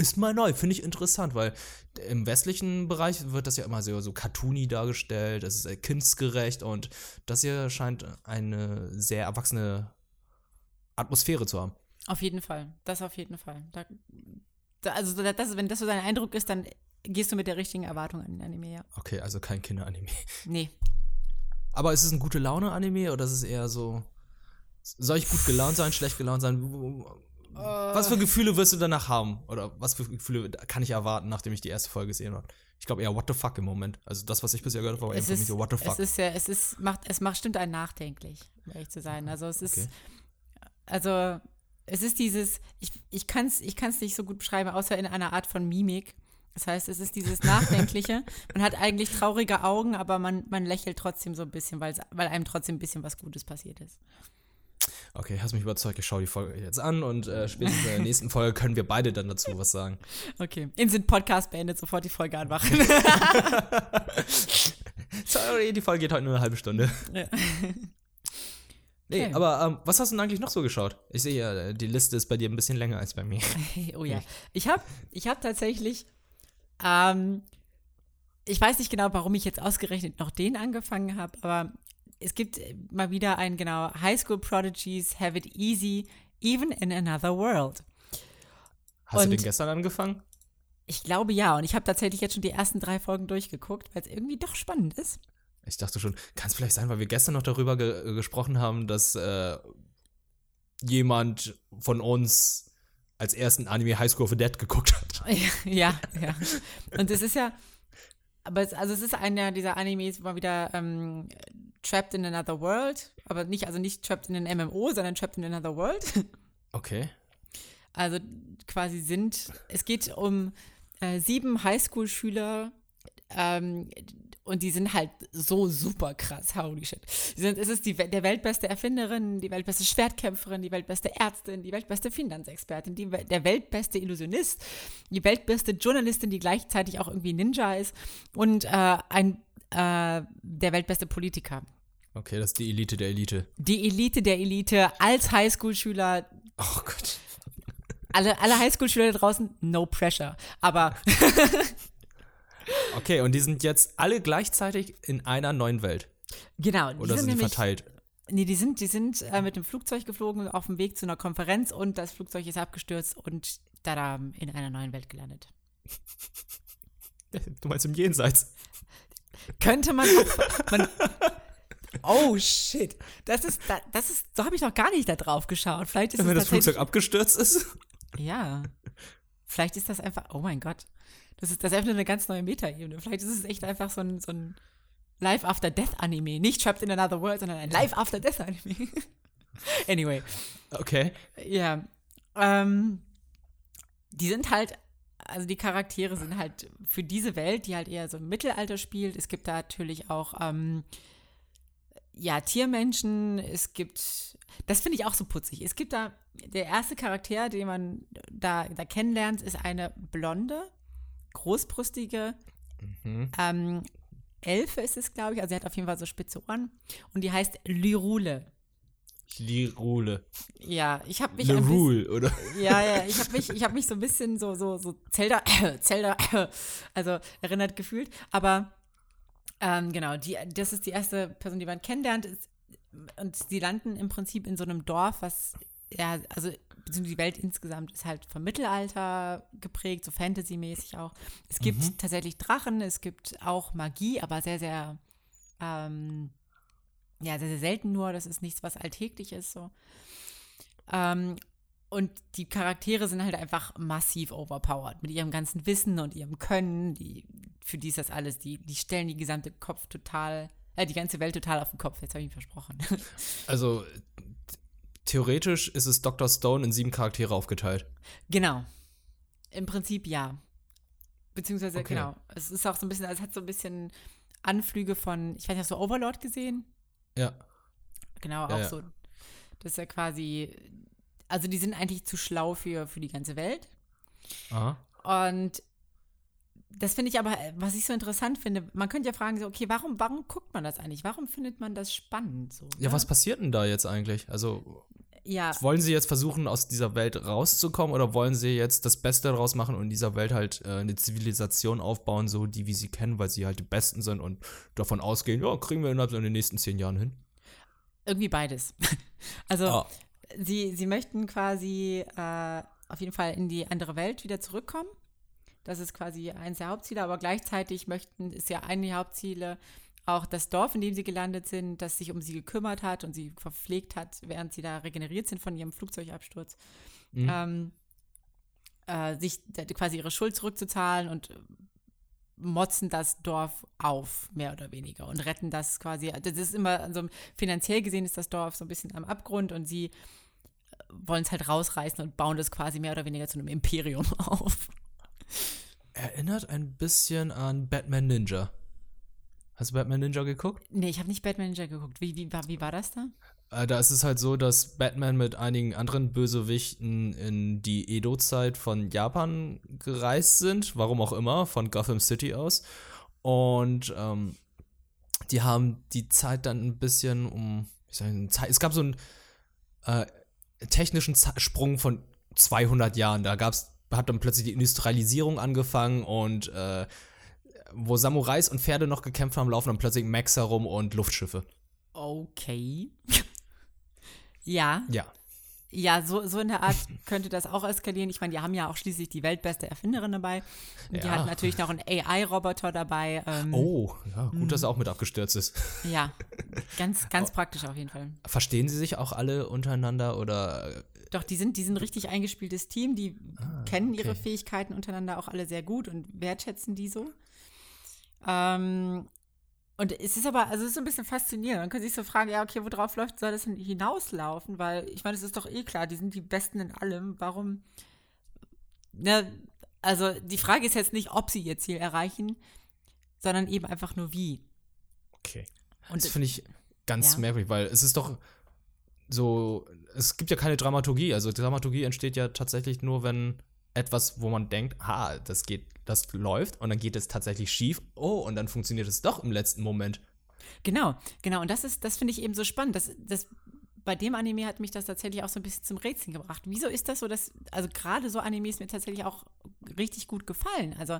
ist mal neu, finde ich interessant, weil im westlichen Bereich wird das ja immer so, so cartoony dargestellt, es ist kindsgerecht und das hier scheint eine sehr erwachsene Atmosphäre zu haben. Auf jeden Fall, das auf jeden Fall. Da, da, also das, wenn das so dein Eindruck ist, dann gehst du mit der richtigen Erwartung an den Anime, ja. Okay, also kein Kinderanime. Nee. Aber ist es ein gute Laune-Anime oder ist es eher so, soll ich gut gelaunt sein, schlecht gelaunt sein? Was für Gefühle wirst du danach haben? Oder was für Gefühle kann ich erwarten, nachdem ich die erste Folge gesehen habe? Ich glaube eher what the fuck im Moment. Also das, was ich bisher gehört habe, war eher für mich so what the fuck. Es ist ja, es ist, macht, es macht stimmt einen nachdenklich, um ehrlich zu sein. Also es ist, okay. also es ist dieses, ich, ich kann es ich kann's nicht so gut beschreiben, außer in einer Art von Mimik. Das heißt, es ist dieses Nachdenkliche. man hat eigentlich traurige Augen, aber man, man lächelt trotzdem so ein bisschen, weil einem trotzdem ein bisschen was Gutes passiert ist. Okay, hast mich überzeugt. Ich schaue die Folge jetzt an und äh, spätestens in der nächsten Folge können wir beide dann dazu was sagen. Okay, Instant Podcast beendet, sofort die Folge anmachen. Sorry, die Folge geht heute nur eine halbe Stunde. Ja. Nee, okay. aber ähm, was hast du denn eigentlich noch so geschaut? Ich sehe ja, die Liste ist bei dir ein bisschen länger als bei mir. oh ja. Ich habe ich hab tatsächlich, ähm, ich weiß nicht genau, warum ich jetzt ausgerechnet noch den angefangen habe, aber es gibt äh, mal wieder ein, genau, High School Prodigies have it easy, even in another world. Hast und du den gestern angefangen? Ich glaube ja, und ich habe tatsächlich jetzt schon die ersten drei Folgen durchgeguckt, weil es irgendwie doch spannend ist. Ich dachte schon, kann es vielleicht sein, weil wir gestern noch darüber ge gesprochen haben, dass äh, jemand von uns als ersten Anime High School of the Dead geguckt hat. Ja, ja. Und es ist ja, aber es, also es ist einer dieser Animes, wo man wieder ähm, Trapped in Another World, aber nicht, also nicht Trapped in an MMO, sondern Trapped in Another World. Okay. Also quasi sind, es geht um äh, sieben Highschool-Schüler, ähm, und die sind halt so super krass, holy shit. Die sind, es ist die, der weltbeste Erfinderin, die weltbeste Schwertkämpferin, die weltbeste Ärztin, die weltbeste Finanzexpertin, die, der weltbeste Illusionist, die weltbeste Journalistin, die gleichzeitig auch irgendwie Ninja ist und äh, ein, äh, der weltbeste Politiker. Okay, das ist die Elite der Elite. Die Elite der Elite als Highschool-Schüler. Oh Gott. Alle, alle Highschool-Schüler da draußen, no pressure. Aber Okay, und die sind jetzt alle gleichzeitig in einer neuen Welt. Genau. Oder sind, sind die verteilt? Nee, die sind, die sind äh, mit dem Flugzeug geflogen auf dem Weg zu einer Konferenz und das Flugzeug ist abgestürzt und da in einer neuen Welt gelandet. Du meinst im Jenseits? Könnte man, man Oh shit. Das ist, das ist, so habe ich noch gar nicht da drauf geschaut. Vielleicht ist Wenn das Flugzeug abgestürzt ist? Ja. Vielleicht ist das einfach, oh mein Gott. Das ist, das einfach eine ganz neue Metaebene. Vielleicht ist es echt einfach so ein, so ein Life After Death Anime. Nicht Trapped in Another World, sondern ein Life After Death Anime. anyway. Okay. Ja. Ähm, die sind halt, also die Charaktere sind halt für diese Welt, die halt eher so im Mittelalter spielt. Es gibt da natürlich auch, ähm, ja, Tiermenschen. Es gibt, das finde ich auch so putzig. Es gibt da, der erste Charakter, den man da, da kennenlernt, ist eine Blonde großbrüstige mhm. ähm, Elfe ist es, glaube ich. Also sie hat auf jeden Fall so spitze Ohren. Und die heißt Lirule. Lirule. Ja, ich habe mich Lirule, oder? Ja, ja, ich habe mich, ich mich so ein bisschen so, so, so Zelda, Zelda, also erinnert gefühlt. Aber ähm, genau, die, das ist die erste Person, die man kennenlernt. Und sie landen im Prinzip in so einem Dorf, was ja, also die Welt insgesamt ist halt vom Mittelalter geprägt, so Fantasy-mäßig auch. Es gibt mhm. tatsächlich Drachen, es gibt auch Magie, aber sehr, sehr, ähm, ja, sehr, sehr selten nur. Das ist nichts, was alltäglich ist, so. Ähm, und die Charaktere sind halt einfach massiv overpowered mit ihrem ganzen Wissen und ihrem Können. Die, für die ist das alles, die, die stellen die gesamte Kopf total, äh, die ganze Welt total auf den Kopf. Jetzt habe ich ihn versprochen. Also theoretisch ist es Dr. Stone in sieben Charaktere aufgeteilt. Genau. Im Prinzip ja. Beziehungsweise, okay. genau. Es ist auch so ein bisschen, es hat so ein bisschen Anflüge von, ich weiß nicht, hast du Overlord gesehen? Ja. Genau, auch ja, ja. so. Das ist ja quasi, also die sind eigentlich zu schlau für, für die ganze Welt. Aha. Und das finde ich aber, was ich so interessant finde, man könnte ja fragen, so, okay, warum, warum guckt man das eigentlich? Warum findet man das spannend? So, ja, ne? was passiert denn da jetzt eigentlich? Also, ja. wollen sie jetzt versuchen, aus dieser Welt rauszukommen oder wollen sie jetzt das Beste daraus machen und in dieser Welt halt äh, eine Zivilisation aufbauen, so die wie sie kennen, weil sie halt die Besten sind und davon ausgehen, ja, kriegen wir innerhalb der nächsten zehn Jahren hin? Irgendwie beides. also, oh. sie, sie möchten quasi äh, auf jeden Fall in die andere Welt wieder zurückkommen das ist quasi eines der Hauptziele, aber gleichzeitig möchten, ist ja eine der Hauptziele auch das Dorf, in dem sie gelandet sind, das sich um sie gekümmert hat und sie verpflegt hat, während sie da regeneriert sind von ihrem Flugzeugabsturz. Mhm. Ähm, äh, sich quasi ihre Schuld zurückzuzahlen und motzen das Dorf auf, mehr oder weniger, und retten das quasi. Das ist immer, also finanziell gesehen ist das Dorf so ein bisschen am Abgrund und sie wollen es halt rausreißen und bauen das quasi mehr oder weniger zu einem Imperium auf. Erinnert ein bisschen an Batman Ninja. Hast du Batman Ninja geguckt? Nee, ich habe nicht Batman Ninja geguckt. Wie, wie, wie war das da? Äh, da ist es halt so, dass Batman mit einigen anderen Bösewichten in die Edo-Zeit von Japan gereist sind, warum auch immer, von Gotham City aus. Und ähm, die haben die Zeit dann ein bisschen um, ich sagen, es gab so einen äh, technischen Sprung von 200 Jahren. Da gab es hat dann plötzlich die Industrialisierung angefangen und äh, wo Samurais und Pferde noch gekämpft haben, laufen dann plötzlich Mechs herum und Luftschiffe. Okay. ja. Ja. Ja, so, so in der Art könnte das auch eskalieren. Ich meine, die haben ja auch schließlich die weltbeste Erfinderin dabei. Und ja. die hat natürlich noch einen AI-Roboter dabei. Ähm, oh, ja, gut, dass er auch mit abgestürzt ist. Ja, ganz, ganz praktisch auf jeden Fall. Verstehen sie sich auch alle untereinander oder doch, die sind, die sind ein richtig eingespieltes Team, die ah, kennen okay. ihre Fähigkeiten untereinander auch alle sehr gut und wertschätzen die so. Ähm, und es ist aber, also es ist so ein bisschen faszinierend. Man kann sich so fragen, ja, okay, worauf läuft, soll das hinauslaufen? Weil ich meine, es ist doch eh klar, die sind die Besten in allem. Warum? Ne, also die Frage ist jetzt nicht, ob sie ihr Ziel erreichen. sondern eben einfach nur wie. Okay. Und das finde ich ganz ja. merkwürdig, weil es ist doch so, es gibt ja keine Dramaturgie. Also Dramaturgie entsteht ja tatsächlich nur, wenn etwas, wo man denkt, ha, das geht, das läuft und dann geht es tatsächlich schief. Oh, und dann funktioniert es doch im letzten Moment. Genau, genau. Und das ist, das finde ich eben so spannend. Das, das, bei dem Anime hat mich das tatsächlich auch so ein bisschen zum Rätseln gebracht. Wieso ist das so, dass, also gerade so Animes mir tatsächlich auch richtig gut gefallen. Also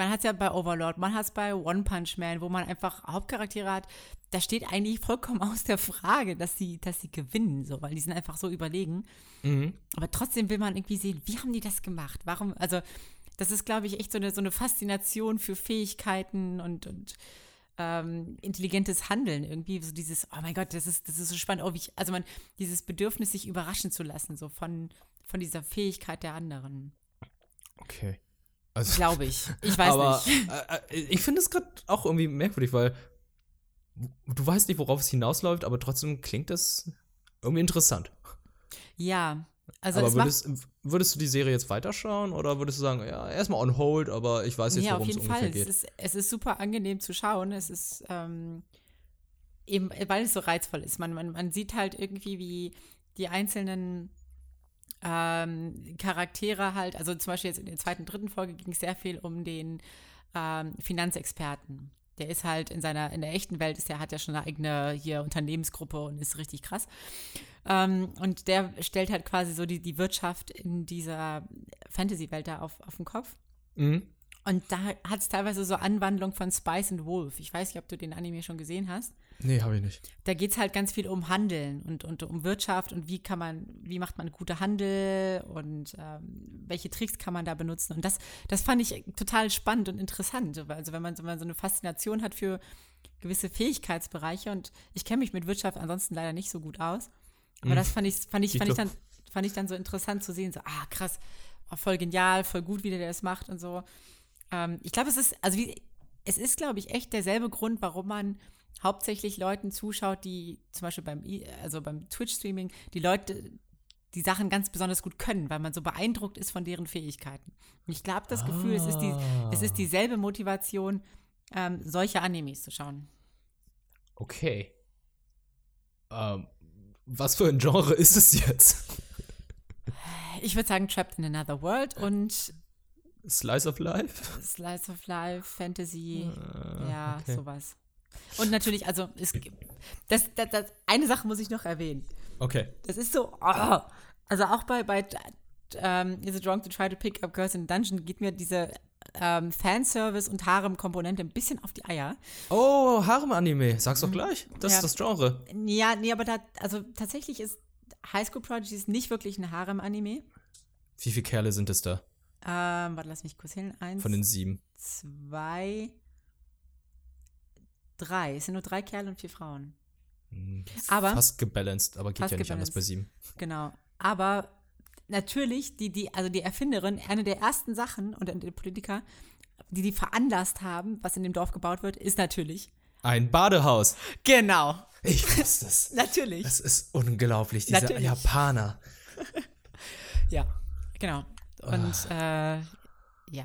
man hat es ja bei Overlord, man hat es bei One Punch Man, wo man einfach Hauptcharaktere hat. Da steht eigentlich vollkommen aus der Frage, dass sie, dass sie gewinnen, so, weil die sind einfach so überlegen. Mhm. Aber trotzdem will man irgendwie sehen, wie haben die das gemacht? Warum, also, das ist, glaube ich, echt so eine, so eine Faszination für Fähigkeiten und, und ähm, intelligentes Handeln irgendwie. So dieses, oh mein Gott, das ist, das ist so spannend. Oh, ich, also man, dieses Bedürfnis, sich überraschen zu lassen, so von, von dieser Fähigkeit der anderen. Okay. Also, Glaube ich. Ich weiß aber, nicht. Äh, äh, ich finde es gerade auch irgendwie merkwürdig, weil du weißt nicht, worauf es hinausläuft, aber trotzdem klingt das irgendwie interessant. Ja. Also aber würdest, würdest, du die Serie jetzt weiterschauen oder würdest du sagen, ja, erstmal on hold, aber ich weiß jetzt, ja, worum es ungefähr Fall. geht? Es ist, es ist super angenehm zu schauen. Es ist ähm, eben, weil es so reizvoll ist. Man, man, man sieht halt irgendwie, wie die einzelnen ähm, Charaktere halt, also zum Beispiel jetzt in der zweiten, dritten Folge ging es sehr viel um den ähm, Finanzexperten. Der ist halt in seiner, in der echten Welt ist der, hat ja schon eine eigene hier Unternehmensgruppe und ist richtig krass. Ähm, und der stellt halt quasi so die, die Wirtschaft in dieser Fantasy-Welt da auf, auf den Kopf. Mhm. Und da hat es teilweise so Anwandlung von Spice and Wolf. Ich weiß nicht, ob du den Anime schon gesehen hast. Nee, habe ich nicht. Da geht es halt ganz viel um Handeln und, und um Wirtschaft und wie kann man, wie macht man gute Handel und ähm, welche Tricks kann man da benutzen. Und das, das fand ich total spannend und interessant. Also wenn man, wenn man so eine Faszination hat für gewisse Fähigkeitsbereiche und ich kenne mich mit Wirtschaft ansonsten leider nicht so gut aus. Aber mhm. das fand ich, fand ich, fand ich, dann, fand ich dann so interessant zu sehen. So, ah, krass, voll genial, voll gut, wie der das macht und so. Ähm, ich glaube, es ist, also wie, es ist, glaube ich, echt derselbe Grund, warum man hauptsächlich Leuten zuschaut, die zum Beispiel beim, also beim Twitch-Streaming, die Leute die Sachen ganz besonders gut können, weil man so beeindruckt ist von deren Fähigkeiten. Und ich glaube, das Gefühl, es, ist die, es ist ah. dieselbe Motivation, ähm, solche Animes zu schauen. Okay. Ähm, was für ein Genre ist es jetzt? Ich würde sagen Trapped in Another World und Slice of Life? Slice of Life, Fantasy, äh, ja, okay. sowas. Und natürlich, also es, das, das, das, eine Sache muss ich noch erwähnen. Okay. Das ist so, oh, also auch bei, bei um, Is it wrong to try to pick up girls in a dungeon geht mir diese ähm, Fanservice und Harem-Komponente ein bisschen auf die Eier. Oh, Harem-Anime, sag's doch mhm. gleich. Das ja. ist das Genre. Ja, nee, aber da, also tatsächlich ist High School Prodigy nicht wirklich ein Harem-Anime. Wie viele Kerle sind es da? Ähm, warte, lass mich kurz hin. Eins. Von den sieben. Zwei. Drei. Es sind nur drei Kerle und vier Frauen. Hm, aber. Fast gebalanced, aber geht ja nicht anders bei sieben. Genau. Aber natürlich, die, die, also die Erfinderin, eine der ersten Sachen und der Politiker, die die veranlasst haben, was in dem Dorf gebaut wird, ist natürlich. Ein Badehaus. Genau. Ich wusste es. natürlich. Das ist unglaublich, diese natürlich. Japaner. ja, genau. Und ah. äh, ja.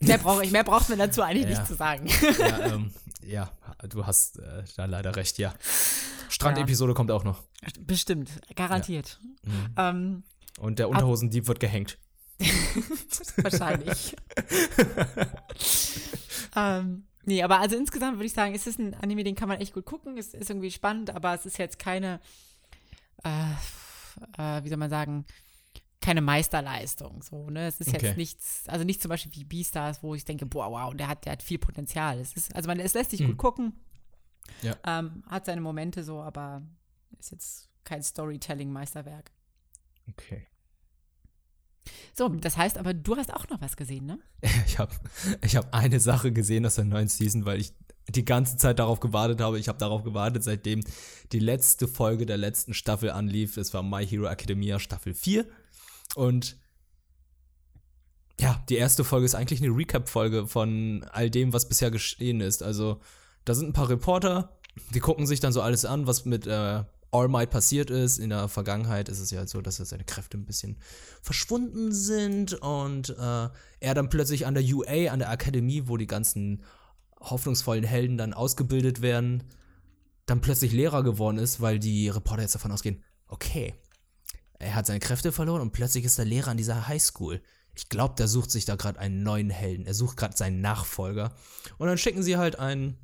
Mehr, brauch ich, mehr braucht man dazu eigentlich ja. nicht zu sagen. Ja, ähm, ja du hast äh, da leider recht, ja. Strandepisode ja. kommt auch noch. Bestimmt, garantiert. Ja. Mhm. Ähm, Und der Unterhosendieb wird gehängt. Wahrscheinlich. ähm, nee, aber also insgesamt würde ich sagen, es ist ein Anime, den kann man echt gut gucken. Es ist irgendwie spannend, aber es ist jetzt keine, äh, äh, wie soll man sagen, keine Meisterleistung. So, ne? Es ist okay. jetzt nichts, also nicht zum Beispiel wie Beastars, wo ich denke, boah, wow, der hat, der hat viel Potenzial. Es ist, also man, es lässt sich mhm. gut gucken. Ja. Ähm, hat seine Momente so, aber ist jetzt kein Storytelling-Meisterwerk. Okay. So, das heißt aber, du hast auch noch was gesehen, ne? Ich habe ich hab eine Sache gesehen aus der neuen Season, weil ich die ganze Zeit darauf gewartet habe. Ich habe darauf gewartet, seitdem die letzte Folge der letzten Staffel anlief. Es war My Hero Academia Staffel 4. Und ja, die erste Folge ist eigentlich eine Recap-Folge von all dem, was bisher geschehen ist. Also, da sind ein paar Reporter, die gucken sich dann so alles an, was mit äh, All Might passiert ist. In der Vergangenheit ist es ja so, dass seine Kräfte ein bisschen verschwunden sind und äh, er dann plötzlich an der UA, an der Akademie, wo die ganzen hoffnungsvollen Helden dann ausgebildet werden, dann plötzlich Lehrer geworden ist, weil die Reporter jetzt davon ausgehen, okay, er hat seine Kräfte verloren und plötzlich ist er Lehrer an dieser Highschool. Ich glaube, der sucht sich da gerade einen neuen Helden. Er sucht gerade seinen Nachfolger. Und dann schicken sie halt einen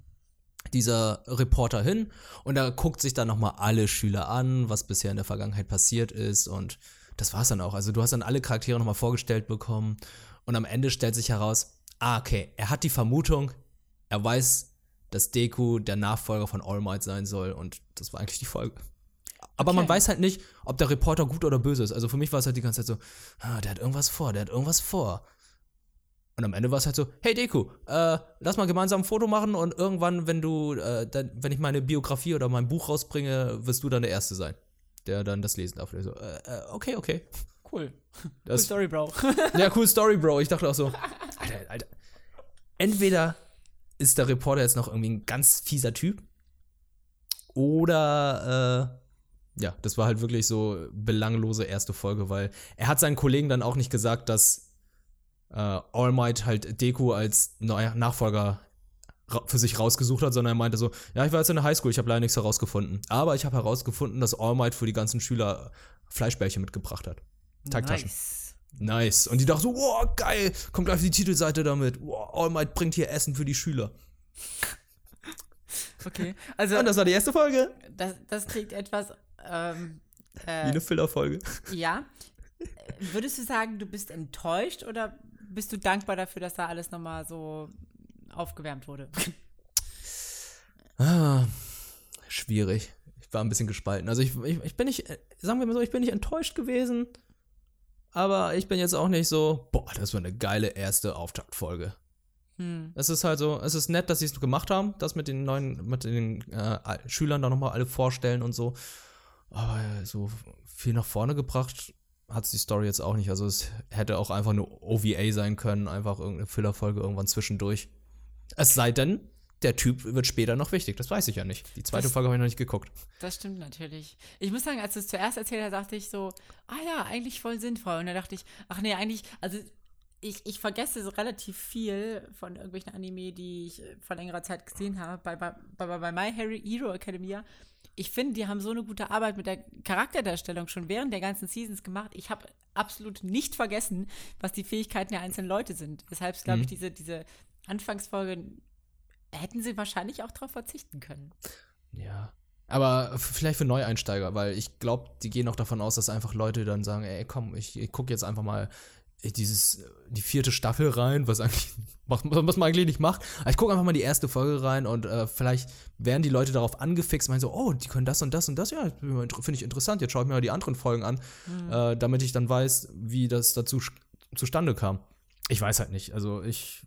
dieser Reporter hin und da guckt sich dann nochmal alle Schüler an, was bisher in der Vergangenheit passiert ist und das war's dann auch. Also du hast dann alle Charaktere nochmal vorgestellt bekommen und am Ende stellt sich heraus, ah, okay, er hat die Vermutung, er weiß, dass Deku der Nachfolger von All Might sein soll und das war eigentlich die Folge. Aber okay. man weiß halt nicht, ob der Reporter gut oder böse ist. Also für mich war es halt die ganze Zeit so, ah, der hat irgendwas vor, der hat irgendwas vor. Und am Ende war es halt so, hey Deku, äh, lass mal gemeinsam ein Foto machen und irgendwann, wenn du, äh, dann, wenn ich meine Biografie oder mein Buch rausbringe, wirst du dann der Erste sein, der dann das lesen darf. So, äh, äh, okay, okay. Cool. Das, cool Story, Bro. ja, cool Story, Bro. Ich dachte auch so, Alter, Alter. Entweder ist der Reporter jetzt noch irgendwie ein ganz fieser Typ oder, äh, ja, das war halt wirklich so belanglose erste Folge, weil er hat seinen Kollegen dann auch nicht gesagt, dass äh, All Might halt Deku als Nachfolger für sich rausgesucht hat, sondern er meinte so, ja, ich war jetzt in der Highschool, ich habe leider nichts herausgefunden. Aber ich habe herausgefunden, dass All Might für die ganzen Schüler Fleischbällchen mitgebracht hat. Teigtaschen. Nice. Nice. Und die dachten so, wow, geil, kommt gleich auf die Titelseite damit. Wow, All Might bringt hier Essen für die Schüler. Okay, also. Und das war die erste Folge. Das, das klingt etwas. Ähm, äh, Wie eine Filler-Folge. Ja. Würdest du sagen, du bist enttäuscht oder bist du dankbar dafür, dass da alles nochmal so aufgewärmt wurde? Ah, schwierig. Ich war ein bisschen gespalten. Also ich, ich, ich bin nicht, sagen wir mal so, ich bin nicht enttäuscht gewesen, aber ich bin jetzt auch nicht so, boah, das war eine geile erste Auftaktfolge. Hm. Es ist halt so, es ist nett, dass sie es gemacht haben, das mit den neuen, mit den äh, Schülern da nochmal alle vorstellen und so. Aber so viel nach vorne gebracht hat es die Story jetzt auch nicht. Also es hätte auch einfach eine OVA sein können, einfach irgendeine Fillerfolge irgendwann zwischendurch. Es sei denn, der Typ wird später noch wichtig. Das weiß ich ja nicht. Die zweite das, Folge habe ich noch nicht geguckt. Das stimmt natürlich. Ich muss sagen, als du es zuerst erzählt hast, dachte ich so, ah ja, eigentlich voll sinnvoll. Und da dachte ich, ach nee, eigentlich, also ich, ich vergesse so relativ viel von irgendwelchen Anime, die ich vor längerer Zeit gesehen habe. Bei, bei, bei, bei My Harry Hero Academia ich finde, die haben so eine gute Arbeit mit der Charakterdarstellung schon während der ganzen Seasons gemacht. Ich habe absolut nicht vergessen, was die Fähigkeiten der einzelnen Leute sind. Deshalb glaube ich, mhm. diese, diese Anfangsfolge hätten sie wahrscheinlich auch darauf verzichten können. Ja. Aber vielleicht für Neueinsteiger, weil ich glaube, die gehen auch davon aus, dass einfach Leute dann sagen, ey, komm, ich, ich gucke jetzt einfach mal dieses, die vierte Staffel rein, was eigentlich, was man eigentlich nicht macht. Aber ich gucke einfach mal die erste Folge rein und äh, vielleicht werden die Leute darauf angefixt, meinen so, oh, die können das und das und das, ja, finde ich interessant, jetzt schaue ich mir mal die anderen Folgen an, mhm. äh, damit ich dann weiß, wie das dazu zustande kam. Ich weiß halt nicht, also ich,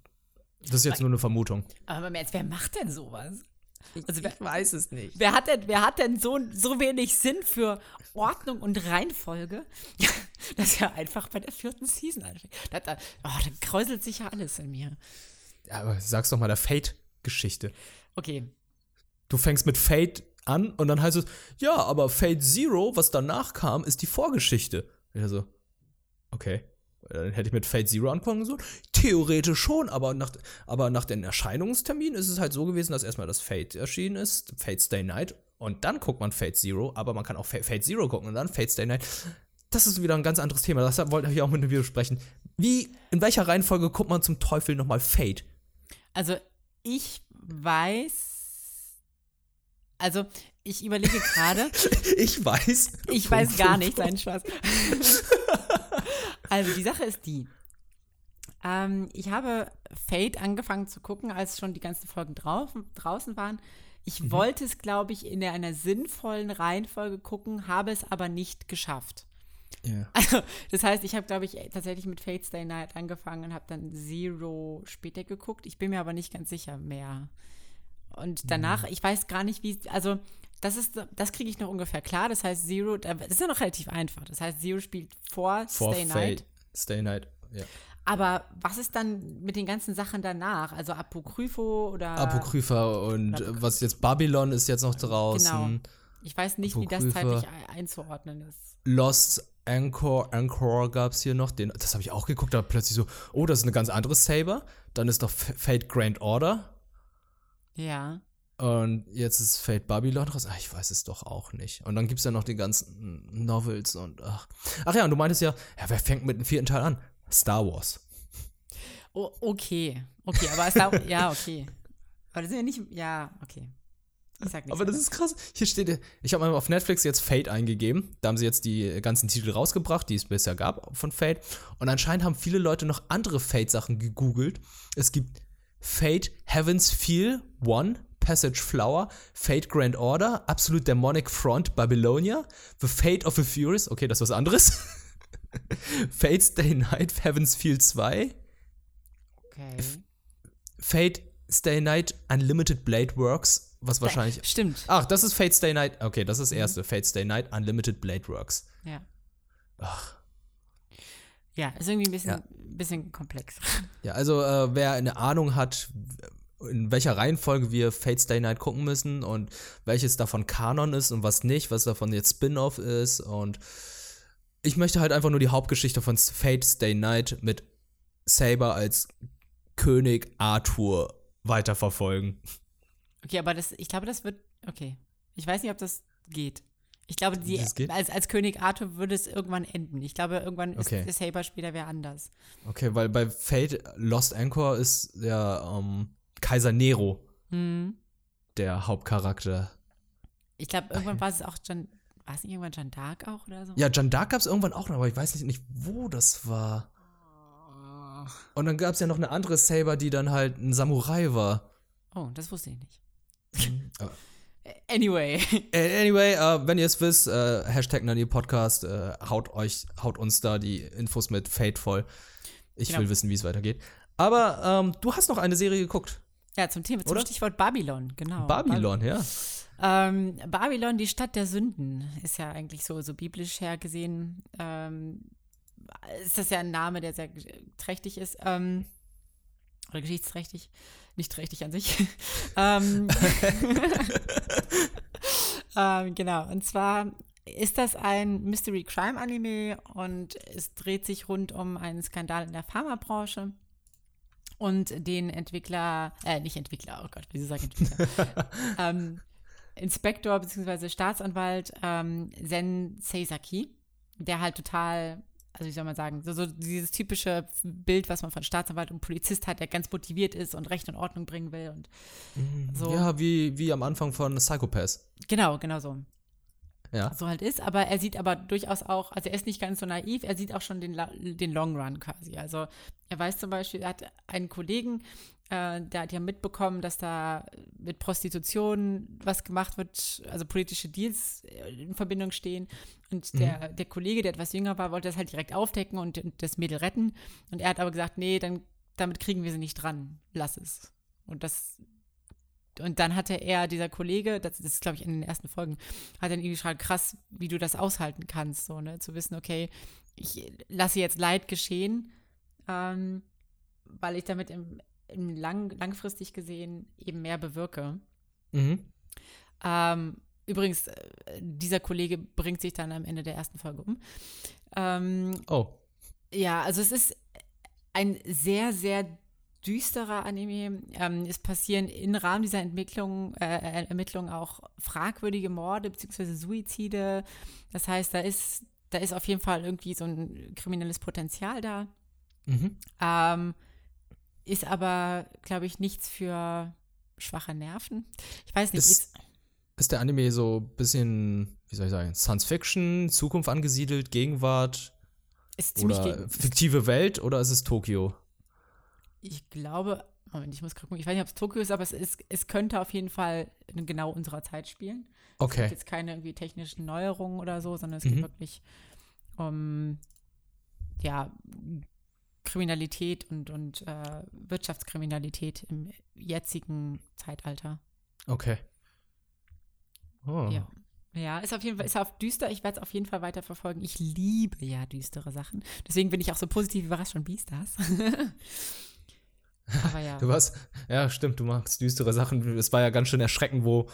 das ist jetzt nur eine Vermutung. Aber jetzt, wer macht denn sowas? Also wer, ich weiß es nicht. Wer hat denn, wer hat denn so, so wenig Sinn für Ordnung und Reihenfolge, dass er einfach bei der vierten Season anfängt? Da, da, oh, dann kräuselt sich ja alles in mir. Ja, aber sag's doch mal der Fate-Geschichte. Okay. Du fängst mit Fate an und dann heißt es, ja, aber Fate Zero, was danach kam, ist die Vorgeschichte. Ich so, okay. Dann hätte ich mit Fate Zero anfangen sollen. Theoretisch schon, aber nach, aber nach den Erscheinungsterminen ist es halt so gewesen, dass erstmal das Fate erschienen ist, Fate Stay Night, und dann guckt man Fate Zero, aber man kann auch Fate Zero gucken und dann Fate Stay Night. Das ist wieder ein ganz anderes Thema. Deshalb wollte ich auch mit dem Video sprechen. Wie, in welcher Reihenfolge guckt man zum Teufel nochmal Fate? Also, ich weiß. Also, ich überlege gerade. ich weiß. Ich weiß gar nicht, sein Spaß. Also die Sache ist die. Ähm, ich habe Fate angefangen zu gucken, als schon die ganzen Folgen drauf, draußen waren. Ich mhm. wollte es, glaube ich, in einer sinnvollen Reihenfolge gucken, habe es aber nicht geschafft. Yeah. Also, das heißt, ich habe, glaube ich, tatsächlich mit Fate Stay Night angefangen und habe dann Zero später geguckt. Ich bin mir aber nicht ganz sicher mehr. Und danach, mhm. ich weiß gar nicht, wie, also das ist, das kriege ich noch ungefähr klar. Das heißt, Zero, das ist ja noch relativ einfach. Das heißt, Zero spielt vor, vor Stay Fate. Night. Stay Night, ja. Aber was ist dann mit den ganzen Sachen danach? Also Apokrypho oder. Apokrypha und Apokrypha. was jetzt Babylon ist jetzt noch draußen. Genau. Ich weiß nicht, Apokrypha. wie das zeitlich einzuordnen ist. Lost Anchor, Anchor gab es hier noch. Den, das habe ich auch geguckt, da plötzlich so, oh, das ist eine ganz andere Saber. Dann ist doch Fate Grand Order. Ja. Und jetzt ist Fate Babylon raus. Ach, ich weiß es doch auch nicht. Und dann gibt es ja noch die ganzen Novels und ach. Ach ja, und du meintest ja, ja, wer fängt mit dem vierten Teil an? Star Wars. Oh, okay. Okay, aber Star ja, okay. Aber das sind ja nicht, ja, okay. Ich sag Aber das ist krass. Hier steht, ich habe mal auf Netflix jetzt Fate eingegeben. Da haben sie jetzt die ganzen Titel rausgebracht, die es bisher gab von Fate. Und anscheinend haben viele Leute noch andere Fate-Sachen gegoogelt. Es gibt Fate Heaven's Feel One, Passage Flower, Fate Grand Order, Absolute Demonic Front, Babylonia, The Fate of the Furious, okay, das ist was anderes. Fate's Day Night, Heaven's Feel 2. Okay. Fate Stay Night Unlimited Blade Works, was wahrscheinlich. Stimmt. Ach, das ist Fate Stay Night. Okay, das ist das erste. Mhm. Fate Stay Night Unlimited Blade Works. Ja. Ach. Ja, ist irgendwie ein bisschen, ja. bisschen komplex. Ja, also äh, wer eine Ahnung hat, in welcher Reihenfolge wir Fate Stay Night gucken müssen und welches davon Kanon ist und was nicht, was davon jetzt Spin-off ist und ich möchte halt einfach nur die Hauptgeschichte von Fate Stay Night mit Saber als König Arthur weiterverfolgen. Okay, aber das, ich glaube, das wird, okay. Ich weiß nicht, ob das geht. Ich glaube, die, als, als König Arthur würde es irgendwann enden. Ich glaube, irgendwann okay. ist Saber später wer anders. Okay, weil bei Fate Lost Anchor ist der ähm, Kaiser Nero mhm. der Hauptcharakter. Ich glaube, irgendwann war es auch John, war es nicht irgendwann John Dark auch oder so? Ja, John Dark gab es irgendwann auch noch, aber ich weiß nicht, nicht wo das war. Und dann gab es ja noch eine andere Saber, die dann halt ein Samurai war. Oh, das wusste ich nicht. Anyway. Anyway, uh, wenn ihr es wisst, uh, Hashtag Nani Podcast, uh, haut euch, haut uns da die Infos mit Fate voll. Ich genau. will wissen, wie es weitergeht. Aber ähm, du hast noch eine Serie geguckt. Ja, zum Thema, zum Oder? Stichwort Babylon, genau. Babylon, ja. Ähm, Babylon, die Stadt der Sünden, ist ja eigentlich so, so biblisch hergesehen. Ähm, ist das ja ein Name, der sehr trächtig ist. Ähm, oder geschichtsträchtig. Nicht trächtig an sich. ähm, ähm, genau. Und zwar ist das ein Mystery Crime Anime und es dreht sich rund um einen Skandal in der Pharmabranche und den Entwickler, äh, nicht Entwickler, oh Gott, wieso sage ich Entwickler? ähm, Inspektor bzw. Staatsanwalt ähm, Zen Seisaki, der halt total also wie soll man sagen, so, so, dieses typische Bild, was man von Staatsanwalt und Polizist hat, der ganz motiviert ist und Recht und Ordnung bringen will und mhm. so. Ja, wie, wie am Anfang von Psychopath. Genau, genau so. Ja. So halt ist, aber er sieht aber durchaus auch, also er ist nicht ganz so naiv, er sieht auch schon den, den Long Run quasi. Also er weiß zum Beispiel, er hat einen Kollegen, äh, der hat ja mitbekommen, dass da mit Prostitution was gemacht wird, also politische Deals in Verbindung stehen. Und mhm. der, der Kollege, der etwas jünger war, wollte das halt direkt aufdecken und, und das Mädel retten. Und er hat aber gesagt, nee, dann, damit kriegen wir sie nicht dran. Lass es. Und das und dann hatte er, dieser Kollege, das, das ist, glaube ich, in den ersten Folgen, hat dann irgendwie geschrieben, krass, wie du das aushalten kannst, so, ne, zu wissen, okay, ich lasse jetzt Leid geschehen, ähm, weil ich damit im, im lang, langfristig gesehen eben mehr bewirke. Mhm. Ähm, übrigens, äh, dieser Kollege bringt sich dann am Ende der ersten Folge um. Ähm, oh. Ja, also es ist ein sehr, sehr düsterer Anime. Ähm, es passieren im Rahmen dieser Entwicklung, äh, Ermittlungen auch fragwürdige Morde bzw. Suizide. Das heißt, da ist, da ist auf jeden Fall irgendwie so ein kriminelles Potenzial da. Mhm. Ähm, ist aber, glaube ich, nichts für schwache Nerven. Ich weiß nicht. Ist, ist der Anime so ein bisschen, wie soll ich sagen, Science Fiction, Zukunft angesiedelt, Gegenwart? Ist ziemlich oder fiktive Welt oder ist es Tokio? Ich glaube, Moment, ich muss gucken, ich weiß nicht, ob es Tokio ist, aber es, ist, es könnte auf jeden Fall in genau unserer Zeit spielen. Okay. Es gibt jetzt keine irgendwie technischen Neuerungen oder so, sondern es mhm. geht wirklich um ja, Kriminalität und, und äh, Wirtschaftskriminalität im jetzigen Zeitalter. Okay. Oh. Ja. Ja, ist auf jeden Fall, ist auf düster. Ich werde es auf jeden Fall weiter verfolgen. Ich liebe ja düstere Sachen. Deswegen bin ich auch so positiv überrascht von Beastars. Aber ja. Du warst, ja, stimmt, du magst düstere Sachen. Es war ja ganz schön erschreckend, wo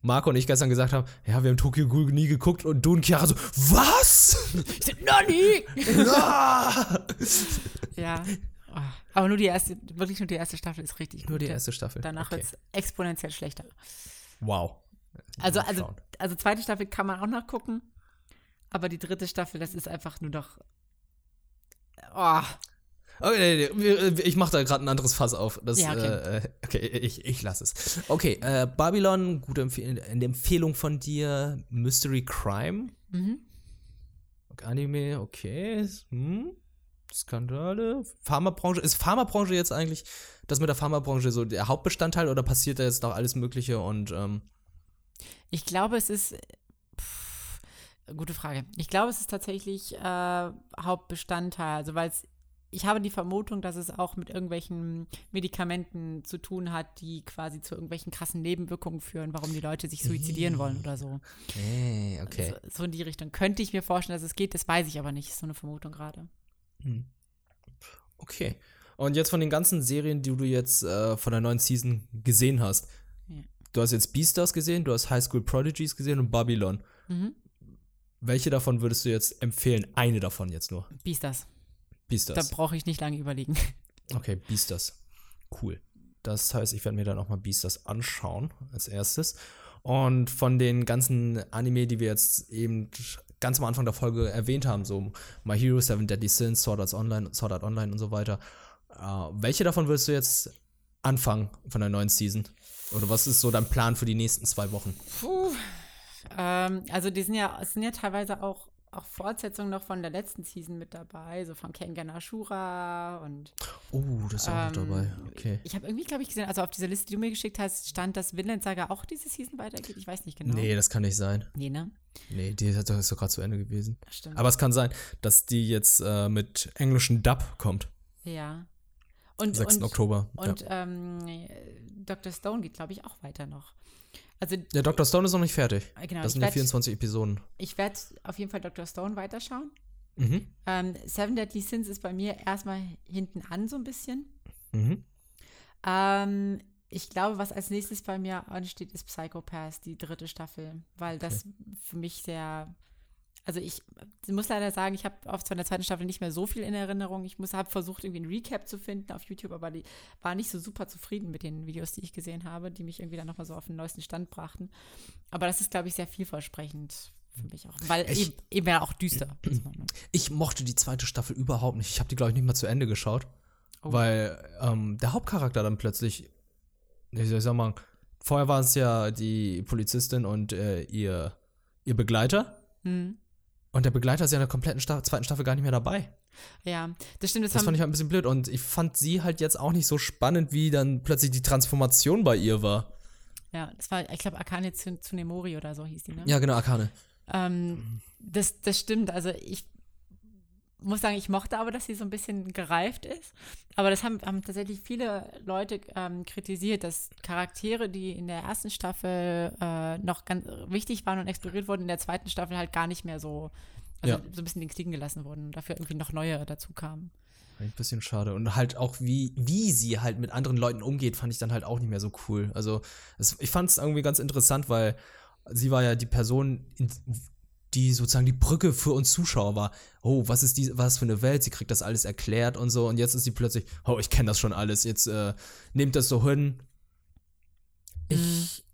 Marco und ich gestern gesagt haben, ja, wir haben Tokyo Ghoul nie geguckt und du und Chiara so, was? Ich so, Nani! ja. Oh, aber nur die erste, wirklich nur die erste Staffel ist richtig gut. Nur die erste Staffel. Danach okay. wird es exponentiell schlechter. Wow. Also, also, also zweite Staffel kann man auch nachgucken, aber die dritte Staffel, das ist einfach nur noch. Oh. Okay, ich mache da gerade ein anderes Fass auf. Das, Ja, okay. Äh, okay, ich, ich lasse es. Okay, äh, Babylon, gute Empfehl eine Empfehlung von dir. Mystery Crime. Mhm. Anime, okay. Hm. Skandale. Pharmabranche. Ist Pharmabranche jetzt eigentlich das mit der Pharmabranche so der Hauptbestandteil oder passiert da jetzt noch alles Mögliche und ähm, Ich glaube, es ist. Pff, gute Frage. Ich glaube, es ist tatsächlich äh, Hauptbestandteil. Also, weil es. Ich habe die Vermutung, dass es auch mit irgendwelchen Medikamenten zu tun hat, die quasi zu irgendwelchen krassen Nebenwirkungen führen, warum die Leute sich suizidieren wollen oder so. hey, okay. So, so in die Richtung. Könnte ich mir vorstellen, dass es geht, das weiß ich aber nicht. Ist so eine Vermutung gerade. Okay. Und jetzt von den ganzen Serien, die du jetzt äh, von der neuen Season gesehen hast. Ja. Du hast jetzt Beastars gesehen, du hast High School Prodigies gesehen und Babylon. Mhm. Welche davon würdest du jetzt empfehlen? Eine davon jetzt nur. Wie das? Da Beastars. brauche ich nicht lange überlegen. Okay, Beastars. Cool. Das heißt, ich werde mir dann auch mal Beastars anschauen als erstes. Und von den ganzen Anime, die wir jetzt eben ganz am Anfang der Folge erwähnt haben, so My Hero, Seven Deadly Sins, Sword Art Online, Sword Art Online und so weiter, äh, welche davon würdest du jetzt anfangen von der neuen Season? Oder was ist so dein Plan für die nächsten zwei Wochen? Puh. Ähm, also die sind ja, es sind ja teilweise auch, auch Fortsetzungen noch von der letzten Season mit dabei, so von Kengan Ashura und Oh, das ist auch ähm, noch dabei. Okay. Ich habe irgendwie, glaube ich, gesehen, also auf dieser Liste, die du mir geschickt hast, stand, dass Vinland Saga auch diese Season weitergeht. Ich weiß nicht genau. Nee, das kann nicht sein. Nee, ne? Nee, die ist doch ist doch gerade zu Ende gewesen. Stimmt. Aber es kann sein, dass die jetzt äh, mit englischen Dub kommt. ja. Und, 6. und, Oktober. Und ja. ähm, Dr. Stone geht, glaube ich, auch weiter noch. Also, Der Dr. Stone ist noch nicht fertig. äh, genau, Das ich sind ja werde 24 Episoden. werd auf jeden Fall Dr. Stone weiterschauen. Mhm. Ähm, Seven Deadly Sins ist bei mir erstmal hinten an so ein bisschen. Mhm. Ähm, ich glaube, was als nächstes bei mir ansteht, ist Psychopath, die dritte Staffel, weil das für mich sehr. Also ich muss leider sagen, ich habe auf von der zweiten Staffel nicht mehr so viel in Erinnerung. Ich habe versucht, irgendwie ein Recap zu finden auf YouTube, aber die war nicht so super zufrieden mit den Videos, die ich gesehen habe, die mich irgendwie dann nochmal so auf den neuesten Stand brachten. Aber das ist, glaube ich, sehr vielversprechend für mich auch. Weil Ich- eben, eben ja auch düster. Ich mochte die zweite Staffel überhaupt nicht. Ich habe die, glaube ich, nicht mal zu Ende geschaut. Oh. Weil ähm, der Hauptcharakter dann plötzlich, wie soll ich sagen, vorher war es ja die Polizistin und äh, ihr, ihr Begleiter. Hm. Und der Begleiter ist ja in der kompletten Sta zweiten Staffel gar nicht mehr dabei. Ja, das stimmt. Das, Das fand ich halt ein bisschen blöd. Und ich fand sie halt jetzt auch nicht so spannend, wie dann plötzlich die Transformation bei ihr war. ja, das war, ich glaube, Akane Tsun- Tsunemori oder so hieß die, ne? Ja, genau, Akane. Ähm, das, das stimmt. Also ich muss sagen, ich mochte aber, dass sie so ein bisschen gereift ist. Aber das haben, haben tatsächlich viele Leute ähm, kritisiert, dass Charaktere, die in der ersten Staffel äh, noch ganz wichtig waren und exploriert wurden, in der zweiten Staffel halt gar nicht mehr so, also Ja. so ein bisschen liegen gelassen wurden und dafür irgendwie noch neue dazu kamen. Ein bisschen schade. Und halt auch, wie, wie sie halt mit anderen Leuten umgeht, fand ich dann halt auch nicht mehr so cool. Also, es, ich fand es irgendwie ganz interessant, weil sie war ja die Person, in, die sozusagen die Brücke für uns Zuschauer war. Oh, was ist die, was für eine Welt? Sie kriegt das alles erklärt und so. Und jetzt ist sie plötzlich, oh, ich kenne das schon alles. Jetzt äh, nehmt das so hin. Ich,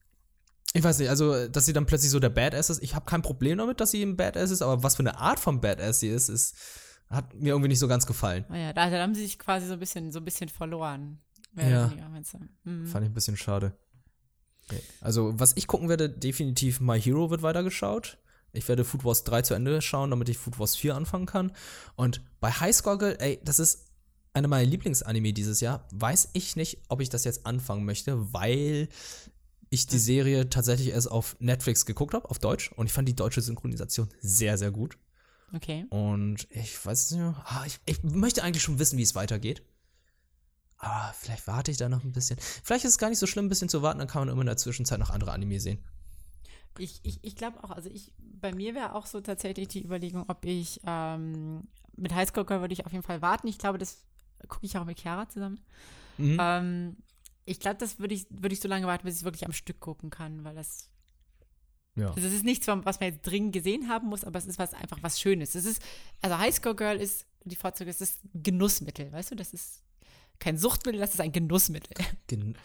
ich weiß nicht, also, dass sie dann plötzlich so der Badass ist. Ich habe kein Problem damit, dass sie ein Badass ist, aber was für eine Art von Badass sie ist, ist hat mir irgendwie nicht so ganz gefallen. Naja, da, da haben sie sich quasi so ein bisschen, so ein bisschen verloren. Ja. Mhm. Fand ich ein bisschen schade. Also, was ich gucken werde, definitiv My Hero wird weitergeschaut. Ich werde Food Wars 3 zu Ende schauen, damit ich Food Wars 4 anfangen kann. Und bei High Score Girl, ey, das ist einer meiner Lieblingsanime dieses Jahr. Weiß ich nicht, ob ich das jetzt anfangen möchte, weil ich die Serie tatsächlich erst auf Netflix geguckt habe, auf Deutsch. Und ich fand die deutsche Synchronisation sehr, sehr gut. Okay. Und ich weiß nicht, ah, ich, ich möchte eigentlich schon wissen, wie es weitergeht. Aber vielleicht warte ich da noch ein bisschen. Vielleicht ist es gar nicht so schlimm, ein bisschen zu warten, dann kann man immer in der Zwischenzeit noch andere Anime sehen. Ich, ich, ich glaube auch, also ich, bei mir wäre auch so tatsächlich die Überlegung, ob ich ähm, mit Highschool Girl würde ich auf jeden Fall warten. Ich glaube, das gucke ich auch mit Chiara zusammen. Mhm. Ähm, ich glaube, das würde ich, würde ich so lange warten, bis ich es wirklich am Stück gucken kann, weil das. ja. Also es ist nichts, was man jetzt dringend gesehen haben muss, aber es ist was einfach was Schönes. Es ist, also Highschool Girl ist, die Vorzüge, es ist Genussmittel, weißt du? Das ist, kein Suchtmittel, das ist ein Genussmittel. Gen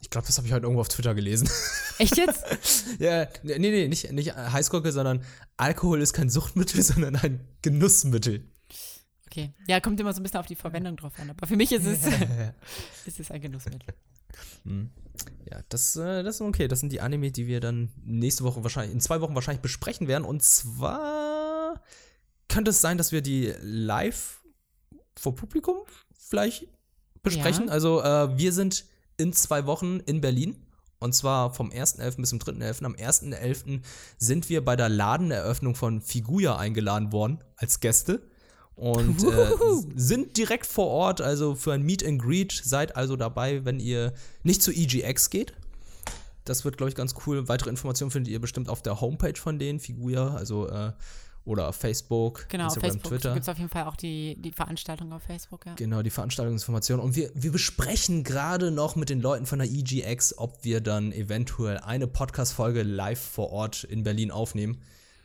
ich glaube, das habe ich heute irgendwo auf Twitter gelesen. Echt jetzt? ja, nee, nee, nicht, nicht Heißgurke, sondern Alkohol ist kein Suchtmittel, sondern ein Genussmittel. Okay. Ja, kommt immer so ein bisschen auf die Verwendung drauf an. Aber für mich ist es, ist es ein Genussmittel. Hm. Ja, das, äh, das ist okay. Das sind die Anime, die wir dann nächste Woche wahrscheinlich, in zwei Wochen wahrscheinlich besprechen werden. Und zwar könnte es sein, dass wir die live vor Publikum vielleicht besprechen. Ja. Also äh, wir sind in zwei Wochen in Berlin. Und zwar vom 1.11. bis zum 3.11. Am 1.11. sind wir bei der Ladeneröffnung von Figuya eingeladen worden als Gäste. Und äh, sind direkt vor Ort, also für ein Meet and Greet. Seid also dabei, wenn ihr nicht zu EGX geht. Das wird, glaube ich, ganz cool. Weitere Informationen findet ihr bestimmt auf der Homepage von denen, Figuya. Also äh, oder auf Facebook, genau, Instagram, Facebook Twitter. gibt es auf jeden Fall auch die, die Veranstaltung auf Facebook, ja. Genau, die Veranstaltungsinformationen. Und wir, wir besprechen gerade noch mit den Leuten von der EGX, ob wir dann eventuell eine Podcast-Folge live vor Ort in Berlin aufnehmen.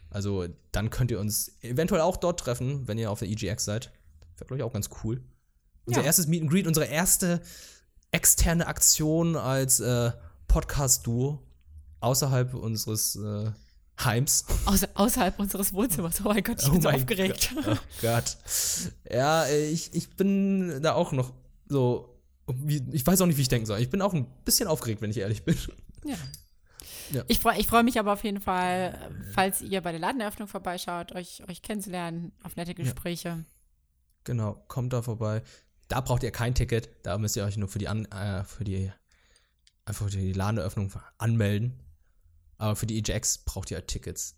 Also dann könnt ihr uns eventuell auch dort treffen, wenn ihr auf der EGX seid. Wäre, glaube ich, auch ganz cool. Unser ja. erstes Meet and Greet, unsere erste externe Aktion als äh, Podcast-Duo außerhalb unseres äh, Heims. Außer, außerhalb unseres Wohnzimmers. Oh mein Gott, ich oh bin so aufgeregt. Gott. Oh Gott. Ja, ich, ich bin da auch noch so. Ich weiß auch nicht, wie ich denken soll. Ich bin auch ein bisschen aufgeregt, wenn ich ehrlich bin. Ja. ja. Ich freue ich freu mich aber auf jeden Fall, falls ihr bei der Ladeneröffnung vorbeischaut, euch, euch kennenzulernen, auf nette Gespräche. Ja. Genau, kommt da vorbei. Da braucht ihr kein Ticket. Da müsst ihr euch nur für die, An äh, für die einfach die Ladeneröffnung anmelden. Aber für die EJX braucht ihr halt Tickets.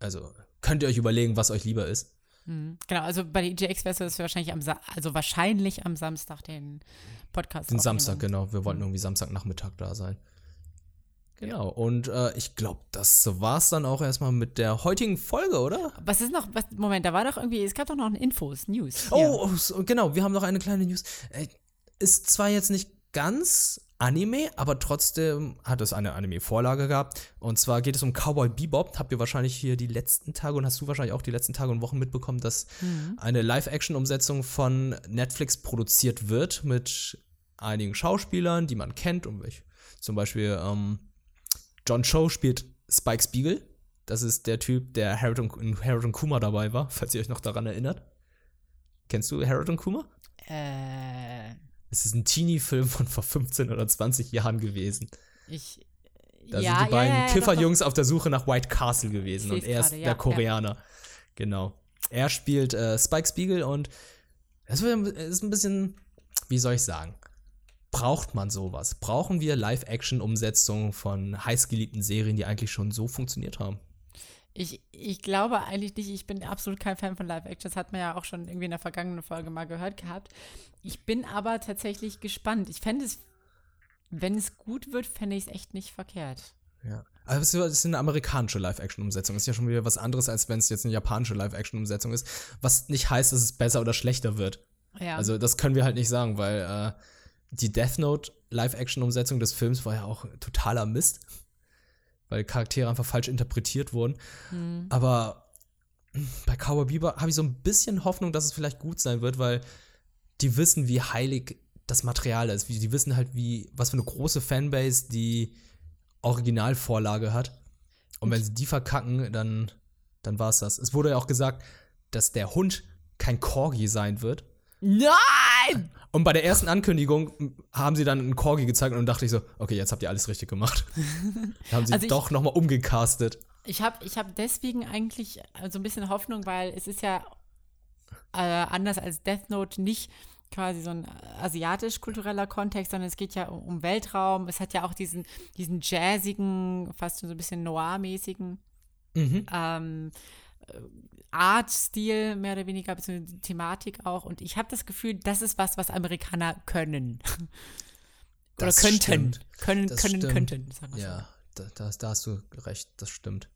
Also könnt ihr euch überlegen, was euch lieber ist. Mhm. Genau, also bei der EJX wäre es wahrscheinlich am Sa also wahrscheinlich am Samstag den Podcast. Den Samstag, genau. Wir wollten mhm. irgendwie Samstagnachmittag da sein. Genau, und äh, ich glaube, das war es dann auch erstmal mit der heutigen Folge, oder? Was ist noch, was, Moment, da war doch irgendwie, es gab doch noch Infos, News. Oh, oh, genau, wir haben noch eine kleine News. Äh, ist zwar jetzt nicht ganz Anime, aber trotzdem hat es eine Anime-Vorlage gehabt. Und zwar geht es um Cowboy Bebop. Habt ihr wahrscheinlich hier die letzten Tage und hast du wahrscheinlich auch die letzten Tage und Wochen mitbekommen, dass mhm. eine Live-Action-Umsetzung von Netflix produziert wird mit einigen Schauspielern, die man kennt. Und ich, zum Beispiel ähm, John Cho spielt Spike Spiegel. Das ist der Typ, der Harold und, in Harold und Kuma dabei war, falls ihr euch noch daran erinnert. Kennst du Harold und Kuma? Äh es ist ein Teenie-Film von vor 15 oder 20 Jahren gewesen. Ich. Da ja, sind die beiden ja, ja, Kifferjungs auf der Suche nach White Castle gewesen und er ist grade, der Koreaner. Genau. Er spielt äh, Spike Spiegel und es ist ein bisschen, wie soll ich sagen, braucht man sowas? Brauchen wir Live-Action-Umsetzungen von heißgeliebten Serien, die eigentlich schon so funktioniert haben? Ich, ich glaube eigentlich nicht, ich bin absolut kein Fan von Live-Action. Das hat man ja auch schon irgendwie in der vergangenen Folge mal gehört gehabt. Ich bin aber tatsächlich gespannt. Ich fände es, wenn es gut wird, fände ich es echt nicht verkehrt. Ja. Also es ist eine amerikanische Live-Action-Umsetzung. Ist ja schon wieder was anderes, als wenn es jetzt eine japanische Live-Action-Umsetzung ist. Was nicht heißt, dass es besser oder schlechter wird. Ja. Also das können wir halt nicht sagen, weil äh, die Death Note Live-Action-Umsetzung des Films war ja auch totaler Mist weil Charaktere einfach falsch interpretiert wurden. Mhm. Aber bei Cowboy Bieber habe ich so ein bisschen Hoffnung, dass es vielleicht gut sein wird, weil die wissen, wie heilig das Material ist. Die wissen halt, wie, was für eine große Fanbase die Originalvorlage hat. Und wenn sie die verkacken, dann, dann war es das. Es wurde ja auch gesagt, dass der Hund kein Corgi sein wird. Nein! Und bei der ersten Ankündigung haben sie dann einen Corgi gezeigt und dachte ich so, okay, jetzt habt ihr alles richtig gemacht. da haben sie also doch nochmal umgecastet. Ich habe ich hab deswegen eigentlich so ein bisschen Hoffnung, weil es ist ja äh, anders als Death Note nicht quasi so ein asiatisch-kultureller Kontext, sondern es geht ja um, um, Weltraum. Es hat ja auch diesen, diesen jazzigen, fast so ein bisschen noir-mäßigen mhm. ähm, Art-Stil mehr oder weniger, beziehungsweise Thematik auch. Und ich habe das Gefühl, das ist was, was Amerikaner können. Oder das könnten. Stimmt. Können, das können, stimmt. könnten. ja, da, da, da, hast du recht, das stimmt.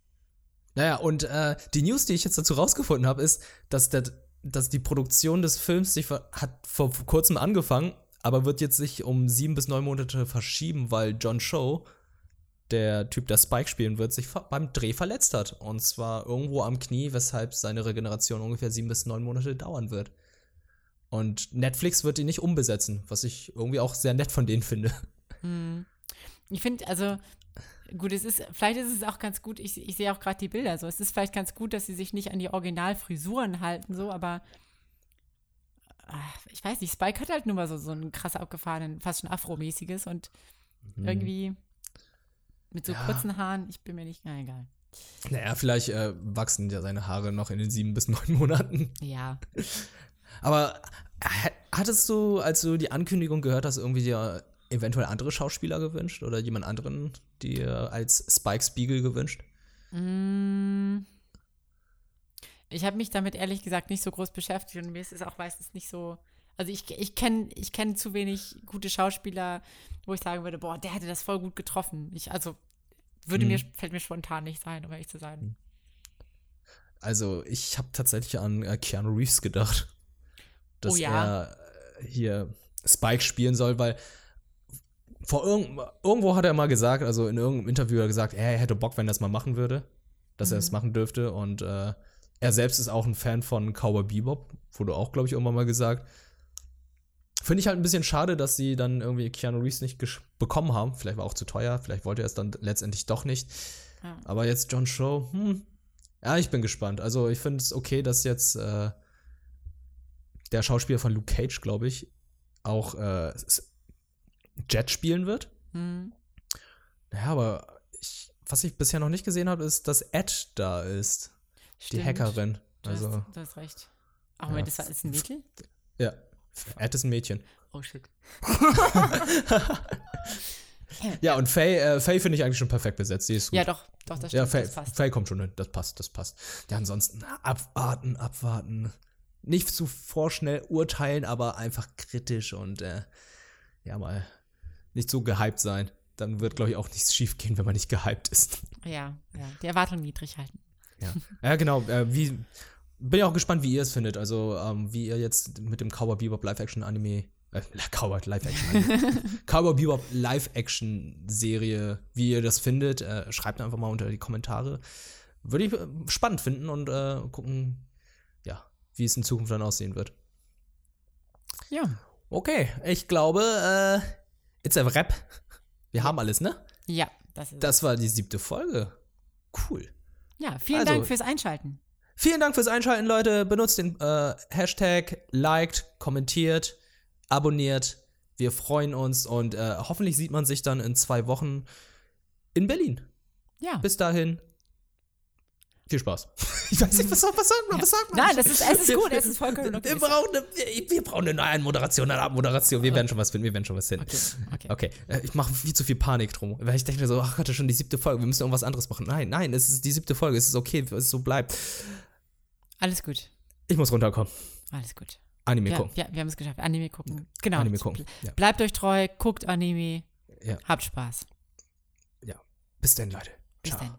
Naja, und äh, die News, die ich jetzt dazu rausgefunden habe, ist, dass, der, dass die Produktion des Films sich hat vor kurzem angefangen, aber wird jetzt sich um sieben bis neun Monate verschieben, weil John Show der Typ, der Spike spielen wird, sich beim Dreh verletzt hat. Und zwar irgendwo am Knie, weshalb seine Regeneration ungefähr sieben bis neun Monate dauern wird. Und Netflix wird ihn nicht umbesetzen, was ich irgendwie auch sehr nett von denen finde. Hm. Ich finde, also gut, es ist, vielleicht ist es auch ganz gut, ich, ich sehe auch gerade die Bilder so. Es ist vielleicht ganz gut, dass sie sich nicht an die Originalfrisuren halten, so, aber ach, ich weiß nicht, Spike hat halt nur mal so, so einen krass abgefahrenen, fast schon Afro-mäßiges und mhm. irgendwie mit so ja. kurzen Haaren, ich bin mir nicht, na egal. Naja, vielleicht äh, wachsen ja seine Haare noch in den sieben bis neun Monaten. Ja. Aber hattest du, als du die Ankündigung gehört hast, irgendwie dir eventuell andere Schauspieler gewünscht oder jemand anderen dir als Spike Spiegel gewünscht? Mm. Ich habe mich damit ehrlich gesagt nicht so groß beschäftigt und mir ist es auch meistens nicht so. Also ich, ich kenne ich kenn zu wenig gute Schauspieler, wo ich sagen würde, boah, der hätte das voll gut getroffen. Ich, also würde hm. mir, fällt mir spontan nicht sein, um ehrlich zu sein. Hm. Also ich habe tatsächlich an äh, Keanu Reeves gedacht, dass oh, ja. er hier Spike spielen soll, weil vor irgend, irgendwo hat er mal gesagt, also in irgendeinem Interview hat er gesagt, er hätte Bock, wenn er das mal machen würde, dass mhm. er es machen dürfte und äh, er selbst ist auch ein Fan von Cowboy Bebop, wurde auch, glaube ich, irgendwann mal gesagt. Finde ich halt ein bisschen schade, dass sie dann irgendwie Keanu Reeves nicht bekommen haben. Vielleicht war auch zu teuer, vielleicht wollte er es dann letztendlich doch nicht. Ja. Aber jetzt John Show, hm, ja, ich bin gespannt. Also ich finde es okay, dass jetzt äh, der Schauspieler von Luke Cage, glaube ich, auch äh, Jet spielen wird. Mhm. Ja, aber ich, was ich bisher noch nicht gesehen habe, ist, dass Ed da ist. Stimmt. Die Hackerin. Also, du, hast, du hast recht. Ach, Moment, das ist ein Mädchen? Ja. Ed ist ein Mädchen. Oh shit. ja, und Faye, äh, Faye finde ich eigentlich schon perfekt besetzt. Die ist gut. Ja, doch, doch, das stimmt. Ja, Faye, das passt. Faye kommt schon hin. Das passt, das passt. Ja, ansonsten abwarten, abwarten. Nicht zu vorschnell urteilen, aber einfach kritisch und äh, ja, mal nicht so gehypt sein. Dann wird, glaube ich, auch nichts schief gehen, wenn man nicht gehypt ist. Ja, ja. Die Erwartung niedrig halten. Ja, ja genau. Äh, wie, bin ja auch gespannt, wie ihr es findet. Also, ähm, wie ihr jetzt mit dem Cowboy Bebop Live-Action-Anime, äh, Cowboy Live-Action, Cowboy Bebop Live-Action-Serie, wie ihr das findet, äh, schreibt einfach mal unter die Kommentare. Würde ich äh, spannend finden und äh, gucken, ja, wie es in Zukunft dann aussehen wird. Ja. Okay, ich glaube, äh, it's a Rap. Wir haben alles, ne? Ja, das ist Das war die siebte Folge. Cool. Ja, vielen also, Dank fürs Einschalten. Vielen Dank fürs Einschalten, Leute. Benutzt den äh, Hashtag, liked, kommentiert, abonniert. Wir freuen uns und äh, hoffentlich sieht man sich dann in zwei Wochen in Berlin. Ja. Bis dahin. Viel Spaß. Ich weiß nicht, was, was sagt man? Was sagt man? Nein, das ist, es ist gut, es ist vollkommen okay. Wir brauchen eine, wir, wir brauchen eine neue Moderation, eine Abmoderation. Wir werden schon was finden, wir werden schon was finden. Okay, okay. okay. Äh, ich mache viel zu viel Panik drum, weil ich denke so, ach Gott, das ist schon die siebte Folge, wir müssen irgendwas anderes machen. Nein, nein, es ist die siebte Folge, es ist okay, es so bleibt. Alles gut. Ich muss runterkommen. Alles gut. Anime ja, gucken. Ja, wir haben es geschafft. Anime gucken. Genau. Anime gucken. Ja. Bleibt euch treu, guckt Anime. Ja. Habt Spaß. Ja. Bis dann, Leute. Bis Ciao. dann.